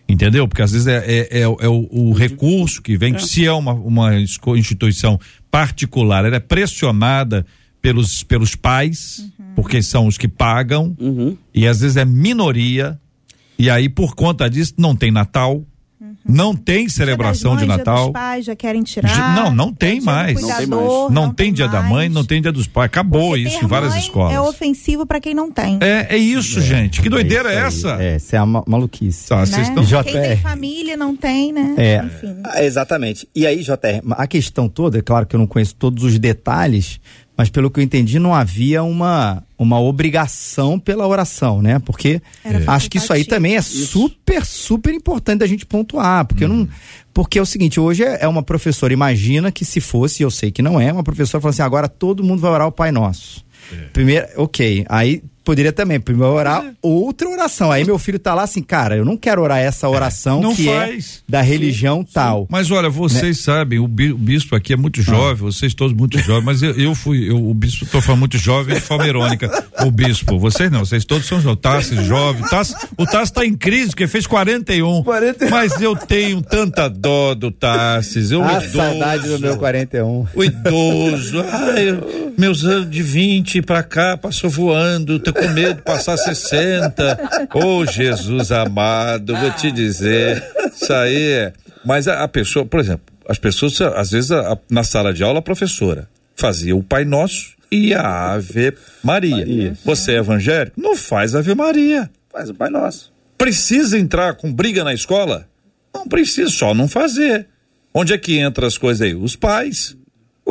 Entendeu? Porque às vezes é, é, é, é o, o, recurso que vem, é. se é uma, uma instituição particular, ela é pressionada pelos, pelos pais, uhum. porque são os que pagam, uhum. e às vezes é minoria, e aí por conta disso não tem Natal, não tem celebração mães, de Natal. Dia pais já querem tirar. Não, não tem mais. Não tem mais. Não, não tem, dia mais. da mãe, não tem dia dos pais. Acabou Porque isso em várias escolas. É ofensivo para quem não tem. É, é isso, é, gente. Que doideira é, é essa? É, essa é a maluquice. Tá, né? estão... Quem tem família não tem, né? É, Enfim. Ah, exatamente. E aí, JR, a questão toda, é claro que eu não conheço todos os detalhes, mas pelo que eu entendi, não havia uma, uma obrigação pela oração, né? Porque é. acho que isso aí também é super, super importante da gente pontuar. Porque, não, porque é o seguinte, hoje é uma professora, imagina que se fosse, eu sei que não é, uma professora falou assim: agora todo mundo vai orar o Pai Nosso. É. Primeiro, ok. Aí poderia também primeiro orar é. outra oração. Aí meu filho tá lá assim, cara, eu não quero orar essa é, oração é, que faz. é da religião sim, tal. Sim. Mas olha, vocês né? sabem, o bispo aqui é muito jovem, ah. vocês todos muito jovens, mas eu, eu fui, eu, o bispo, tô falando muito jovem de forma irônica. O bispo, vocês não, vocês todos são jovens. Tassi, jovem. Tassi, o Tassi tá em crise, porque fez 41. 41. Mas eu tenho tanta dó do Tassis. Eu A idoso, saudade do meu 41. O idoso. Ai, meus anos de 20 pra cá passou voando, tô com medo de passar 60. Ô oh, Jesus amado, vou te dizer, isso aí é. Mas a, a pessoa, por exemplo, as pessoas, às vezes, a, a, na sala de aula, a professora fazia o Pai Nosso e a Ave Maria. Maria. Você é evangélico? Não faz Ave Maria. Faz o Pai Nosso. Precisa entrar com briga na escola? Não precisa, só não fazer. Onde é que entra as coisas aí? Os pais.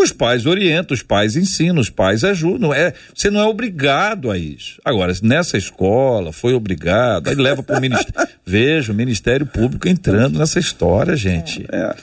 Os pais orientam, os pais ensinam, os pais ajudam. É, você não é obrigado a isso. Agora, nessa escola, foi obrigado, aí leva para o Ministério. Veja, o Ministério Público entrando nessa história, gente. É.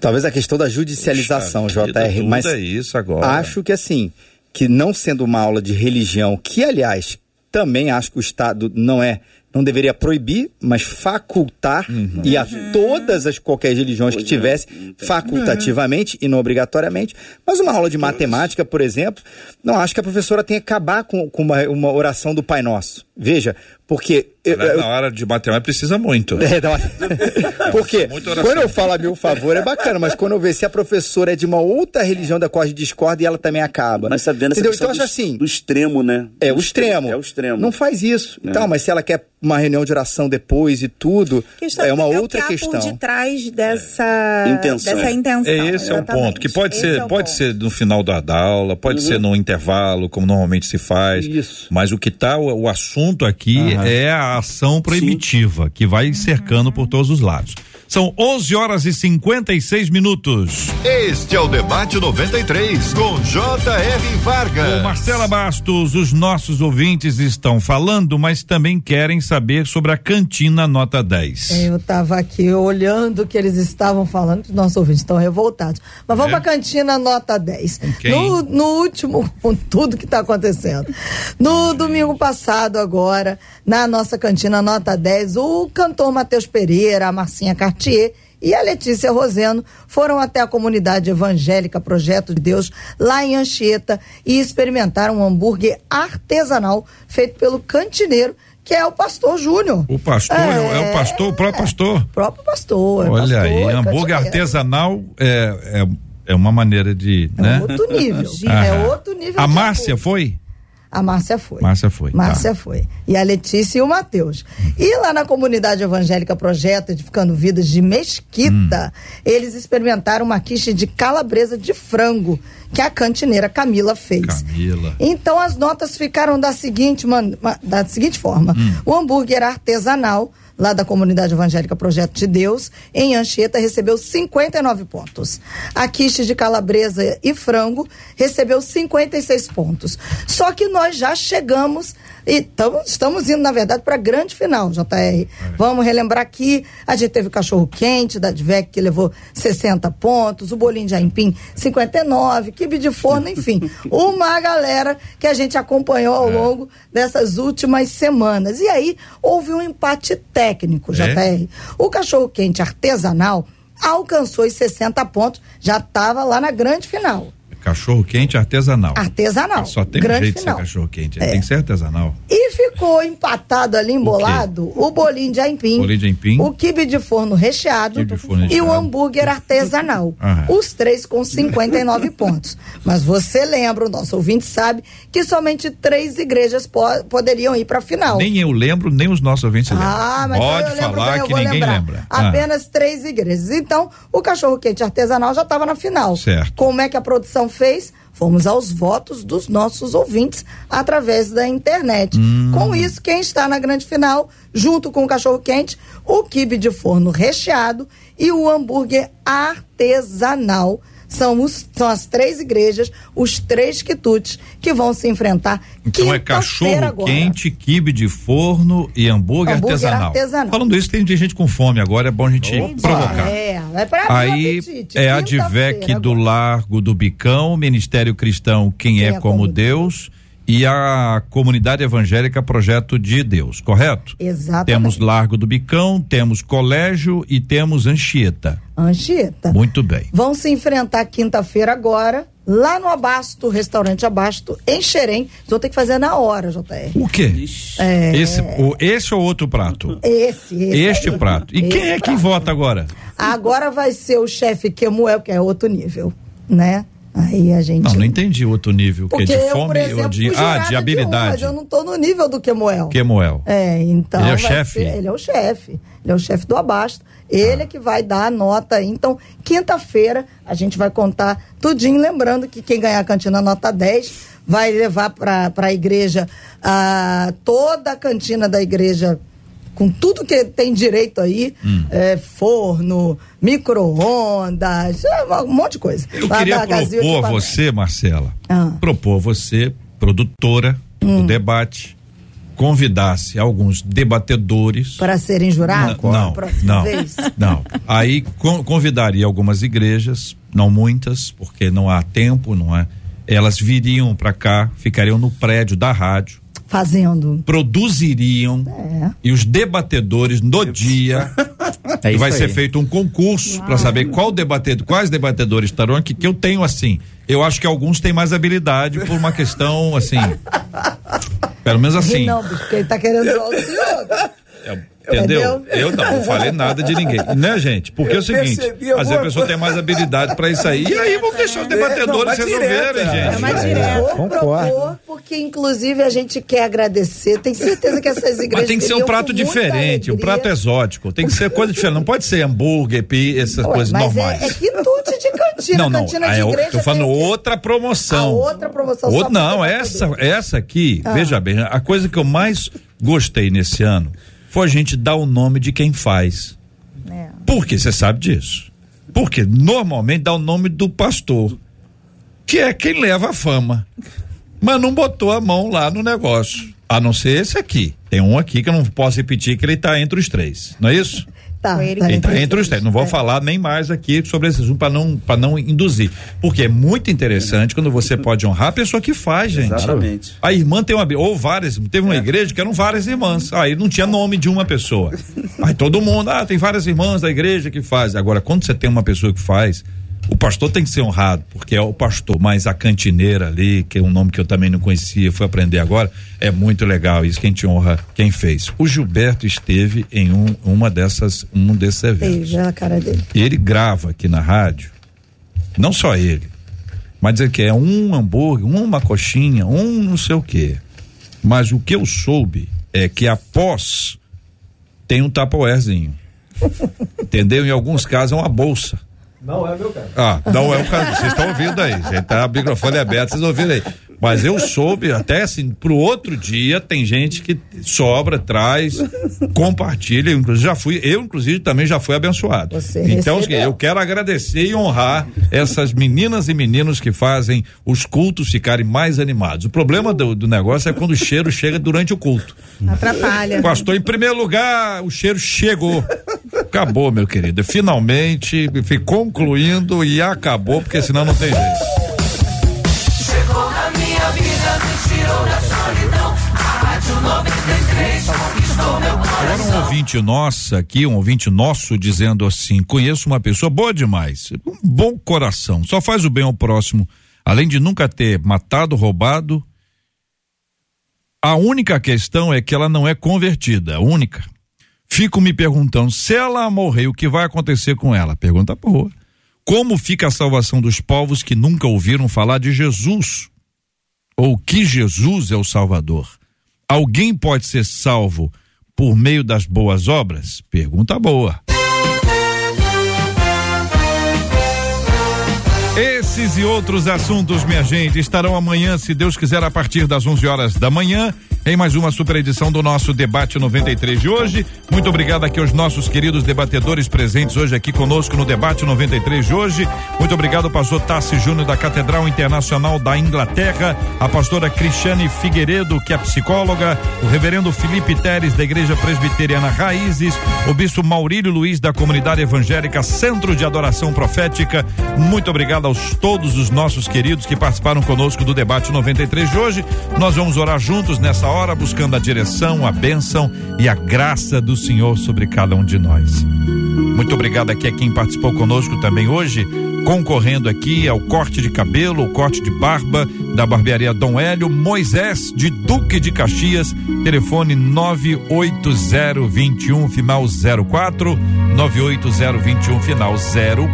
Talvez a questão da judicialização, Puxa JR, tudo mas é isso agora. acho que assim, que não sendo uma aula de religião, que aliás, também acho que o Estado não é, não deveria proibir, mas facultar Uhum. e a todas as qualquer religiões que tivesse facultativamente e não obrigatoriamente. Mas uma aula de matemática, por exemplo, não acho que a professora tenha que acabar com, com uma, uma oração do Pai Nosso. Veja, porque eu- Na, eu- na hora de matemática precisa muito. é, uma- Porque quando eu falo a meu favor é bacana, mas quando eu ver se a professora é de uma outra religião da qual a gente discorda e ela também acaba. Mas vendo essa Entendeu? Então do, assim. do extremo, né? É o extremo. É o extremo. Não faz isso. É. Então, mas se ela quer uma reunião de oração depois e tudo, Questão é uma o outra que há questão. por detrás dessa Intenção. dessa intenção. É esse é o exatamente. ponto. Que pode Esse ser, é pode ponto. ser no final da, da aula, pode ser no intervalo, como normalmente se faz. Isso. Mas o que tá, o, o assunto aqui Aham. é a ação proibitiva, que vai cercando por todos os lados. São 11 horas e 56 minutos. Este é o Debate 93, com J.R. Vargas. Ô, Marcela Bastos, os nossos ouvintes estão falando, mas também querem saber sobre a cantina nota 10. Eu estava aqui olhando o que eles estavam falando, os nossos ouvintes estão revoltados. Mas vamos É? para a cantina nota 10. quem? No, no último, com tudo que está acontecendo. No domingo passado, agora, na nossa cantina nota 10, o cantor Matheus Pereira, a Marcinha Cartier e a Letícia Roseno foram até a comunidade evangélica Projeto de Deus, lá em Anchieta, e experimentaram um hambúrguer artesanal feito pelo cantineiro, que é o pastor Júnior. O pastor é, o- é o pastor, o próprio pastor. próprio pastor. Olha pastor, aí, é hambúrguer artesanal é, é, é uma maneira de. É né? outro nível. Aham. É outro nível. A Márcia hambúrguer. foi? A Márcia foi. Márcia foi, Márcia tá. foi. E a Letícia e o Matheus. E lá na comunidade evangélica Projeto Edificando Vidas de Mesquita, Hum. eles experimentaram uma quiche de calabresa de frango que a cantineira Camila fez. Camila. Então as notas ficaram da seguinte, man- ma- da seguinte forma: Hum. o hambúrguer artesanal lá da comunidade evangélica Projeto de Deus, em Anchieta, recebeu 59 pontos. A quiche de calabresa e frango recebeu 56 pontos. Só que nós já chegamos e tamo, estamos indo, na verdade, para a grande final, JR. Vamos relembrar aqui, a gente teve o cachorro quente da Advec que levou 60 pontos, o bolinho de aipim 59, quibe de forno, enfim. Uma galera que a gente acompanhou ao longo dessas últimas semanas. E aí houve um empate técnico, É? JR. O cachorro quente artesanal alcançou os 60 pontos, já estava lá na grande final. Cachorro quente artesanal. Artesanal. Só tem um grande jeito de final. ser cachorro quente, É. tem que ser artesanal. E ficou empatado ali, embolado, o, bolinho de aipim, Bolinho de aipim. o quibe de forno recheado, de forno e o recheado. hambúrguer artesanal. Aham. Os três com 59 pontos. Mas você lembra, o nosso ouvinte sabe, que somente três igrejas po- poderiam ir para a final. Nem eu lembro, nem os nossos ouvintes lembram. Ah, mas Pode eu lembro falar bem, eu que ninguém lembrar. lembra. Ah, Apenas três igrejas. Então, o cachorro quente artesanal já estava na final. Certo. Como é que a produção fez? Fomos aos votos dos nossos ouvintes através da internet. Hum. Com isso, quem está na grande final, junto com o cachorro quente, o quibe de forno recheado e o hambúrguer artesanal. São, os, são as três igrejas, os três quitutes que vão se enfrentar. Então é cachorro agora. quente, quibe de forno e hambúrguer, Hambúrguer artesanal. artesanal. Falando isso, tem gente com fome agora, é bom a gente provocar. É, vai pra Aí é a Divec do. Largo do Bicão, Ministério Cristão Quem, é, como Deus, e a Comunidade Evangélica Projeto de Deus, correto? Exatamente. Temos Largo do Bicão, temos Colégio e temos Anchieta. Anchieta. Muito bem. Vão se enfrentar quinta-feira agora, lá no Abasto, restaurante Abasto, em Xerém. Vão ter que fazer na hora, JR. O quê? É. Esse, o, esse ou outro prato? Esse, esse. Este aí. prato. E quem Esse é que prato. vota agora? Agora vai ser o chefe Kemuel, que é outro nível, né? Aí a gente. Não, não entendi o outro nível. Que é Porque de eu, fome exemplo, ou de. Ah, jurada de um, habilidade. mas eu não tô no nível do Kemuel. Quemoel. É, então. Ele é o chefe? ser- ele é o chefe. Ele é o chefe do Abasto. Ele é que vai dar a nota aí. Então, quinta-feira, a gente vai contar tudinho. Lembrando que quem ganhar a cantina nota 10 vai levar para a igreja ah, toda a cantina da igreja com tudo que tem direito aí, Hum. é, forno, micro-ondas, é, um monte de coisa. Eu Lá queria propor a você, Marcela, Ah. propor a você, produtora Hum. do debate, convidasse alguns debatedores. Para serem jurados? Não, não, vez? não. Aí con- convidaria algumas igrejas, não muitas, porque não há tempo, não é? Elas viriam para cá, ficariam no prédio da rádio, Fazendo. produziriam É. e os debatedores no dia É isso vai aí. ser feito um concurso para saber qual debatedor, quais debatedores estarão aqui, que eu tenho assim. Eu acho que alguns têm mais habilidade por uma questão assim. Pelo menos assim. Não, porque ele tá querendo zoar o senhor. É, Entendeu? Eu não, não falei nada de ninguém. Né, gente? Porque é o seguinte, às vezes a pessoa tem mais habilidade para isso aí. E aí vamos deixar os debatedores vai resolverem, direto, É gente. mais direto. Concordo. propor, porque inclusive a gente quer agradecer. Tem certeza que essas igrejas. Mas tem que ser um prato diferente, um prato exótico. Tem que ser coisa diferente. Não pode ser hambúrguer, pi, essas Ué, coisas mas normais. É, é quitute de cantina. não, não. cantina Ah, de é igreja. tô falando outra promoção. A outra promoção Outra- não, essa, essa aqui, Ah. veja bem, a coisa que eu mais gostei nesse ano foi a gente dar o nome de quem faz. É. Por que você sabe disso? Porque normalmente dá o nome do pastor, que é quem leva a fama. Mas não botou a mão lá no negócio. A não ser esse aqui. Tem um aqui que eu não posso repetir que ele está entre os três. Não é isso? Tá, tá entre entre os três. Não vou É. falar nem mais aqui sobre esse assunto para não, pra não induzir. Porque é muito interessante quando você pode honrar a pessoa que faz, gente. Exatamente. A irmã tem uma. Ou várias. Teve uma igreja que eram várias irmãs. Aí não tinha nome de uma pessoa. Aí todo mundo, ah, tem várias irmãs da igreja que faz. Agora, quando você tem uma pessoa que faz. O pastor tem que ser honrado, porque é o pastor, mas a cantineira ali, que é um nome que eu também não conhecia, fui aprender agora, é muito legal. Isso quem te honra, quem fez. O Gilberto esteve em um, uma dessas, um desses eventos. Veja a cara dele. E ele grava aqui na rádio, não só ele, mas dizer que é um hambúrguer, uma coxinha, um não sei o quê. Mas o que eu soube é que após tem um tapoérzinho. Entendeu? Em alguns casos é uma bolsa. Não é meu caso. Ah, não é o caso. Vocês estão ouvindo aí. Gente, tá o microfone aberto, vocês ouviram aí. Mas eu soube, até assim, pro outro dia, tem gente que sobra, traz, compartilha. Eu, inclusive, já fui, eu, inclusive, também já fui abençoado. Você então, recebeu. eu quero agradecer e honrar essas meninas e meninos que fazem os cultos ficarem mais animados. O problema do, do negócio é quando o cheiro chega durante o culto. Atrapalha. Pastor, em primeiro lugar, o cheiro chegou. Acabou, meu querido. Finalmente, fui concluindo e acabou, porque senão não tem jeito. Chegou na minha vida, me tirou da solidão. A Rádio 93 conquistou meu Agora um ouvinte nossa aqui, um ouvinte nosso dizendo assim, conheço uma pessoa boa demais, um bom coração, só faz o bem ao próximo, além de nunca ter matado, roubado. A única questão é que ela não é convertida, única. Fico me perguntando, se ela morrer, o que vai acontecer com ela? Pergunta boa. Como fica a salvação dos povos que nunca ouviram falar de Jesus? Ou que Jesus é o Salvador? Alguém pode ser salvo por meio das boas obras? Pergunta boa. Esses e outros assuntos, minha gente, estarão amanhã, se Deus quiser, a partir das 11 horas da manhã, em mais uma super edição do nosso Debate 93 de hoje. Muito obrigado aqui aos nossos queridos debatedores presentes hoje aqui conosco no Debate 93 de hoje. Muito obrigado, pastor Tassi Júnior da Catedral Internacional da Inglaterra, a pastora Cristiane Figueiredo, que é psicóloga, o reverendo Felipe Teres da Igreja Presbiteriana Raízes, o bispo Maurílio Luiz da Comunidade Evangélica Centro de Adoração Profética. Muito obrigado aos todos os nossos queridos que participaram conosco do debate 93 de hoje. Nós vamos orar juntos nessa hora, buscando a direção, a bênção e a graça do Senhor sobre cada um de nós. Muito obrigado aqui a quem participou conosco também hoje, concorrendo aqui ao corte de cabelo, o corte de barba da barbearia Dom Hélio, Moisés de Duque de Caxias, telefone 98021 final 04, 98021 final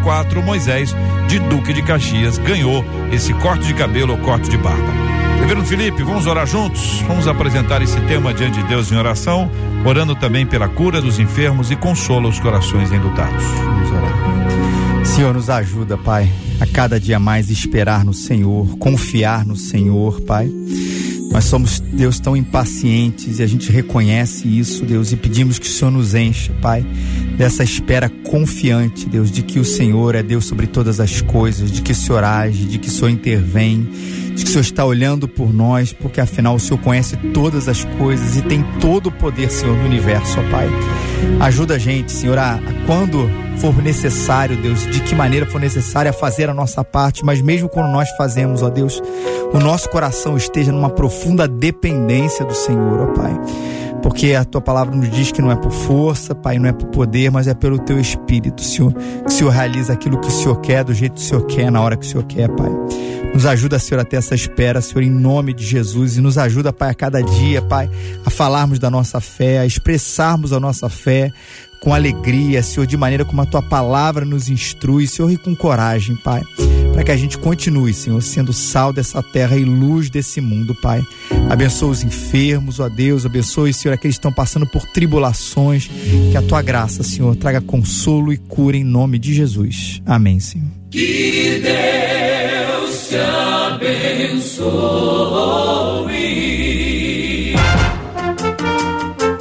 04, Moisés de Duque de Caxias ganhou esse corte de cabelo ou corte de barba. Reverendo Felipe, vamos orar juntos? Vamos apresentar esse tema diante de Deus em oração, orando também pela cura dos enfermos e consola os corações enlutados. Vamos orar. Senhor, nos ajuda, Pai, a cada dia mais esperar no Senhor, confiar no Senhor, Pai. Nós somos, Deus, tão impacientes e a gente reconhece isso, Deus, e pedimos que o Senhor nos encha, Pai, dessa espera confiante, Deus, de que o Senhor é Deus sobre todas as coisas, de que o Senhor age, de que o Senhor intervém, que o Senhor está olhando por nós, porque afinal o Senhor conhece todas as coisas e tem todo o poder, Senhor, no universo, ó Pai. Ajuda a gente, Senhor, a, a quando for necessário, Deus, de que maneira for necessária fazer a nossa parte, mas mesmo quando nós fazemos, ó Deus, o nosso coração esteja numa profunda dependência do Senhor, ó Pai. Porque a tua palavra nos diz que não é por força, Pai, não é por poder, mas é pelo teu espírito, Senhor. Que o Senhor realiza aquilo que o Senhor quer, do jeito que o Senhor quer, na hora que o Senhor quer, Pai. Nos ajuda, Senhor, a ter essa espera, Senhor, em nome de Jesus. E nos ajuda, Pai, a cada dia, Pai, a falarmos da nossa fé, a expressarmos a nossa fé com alegria, Senhor, de maneira como a tua palavra nos instrui, Senhor, e com coragem, Pai, para que a gente continue, Senhor, sendo sal dessa terra e luz desse mundo, Pai. Abençoa os enfermos, ó Deus, abençoe, Senhor, aqueles que estão passando por tribulações, que a tua graça, Senhor, traga consolo e cura em nome de Jesus. Amém, Senhor. Que Deus te abençoe.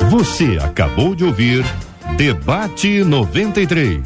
Você acabou de ouvir Debate 93.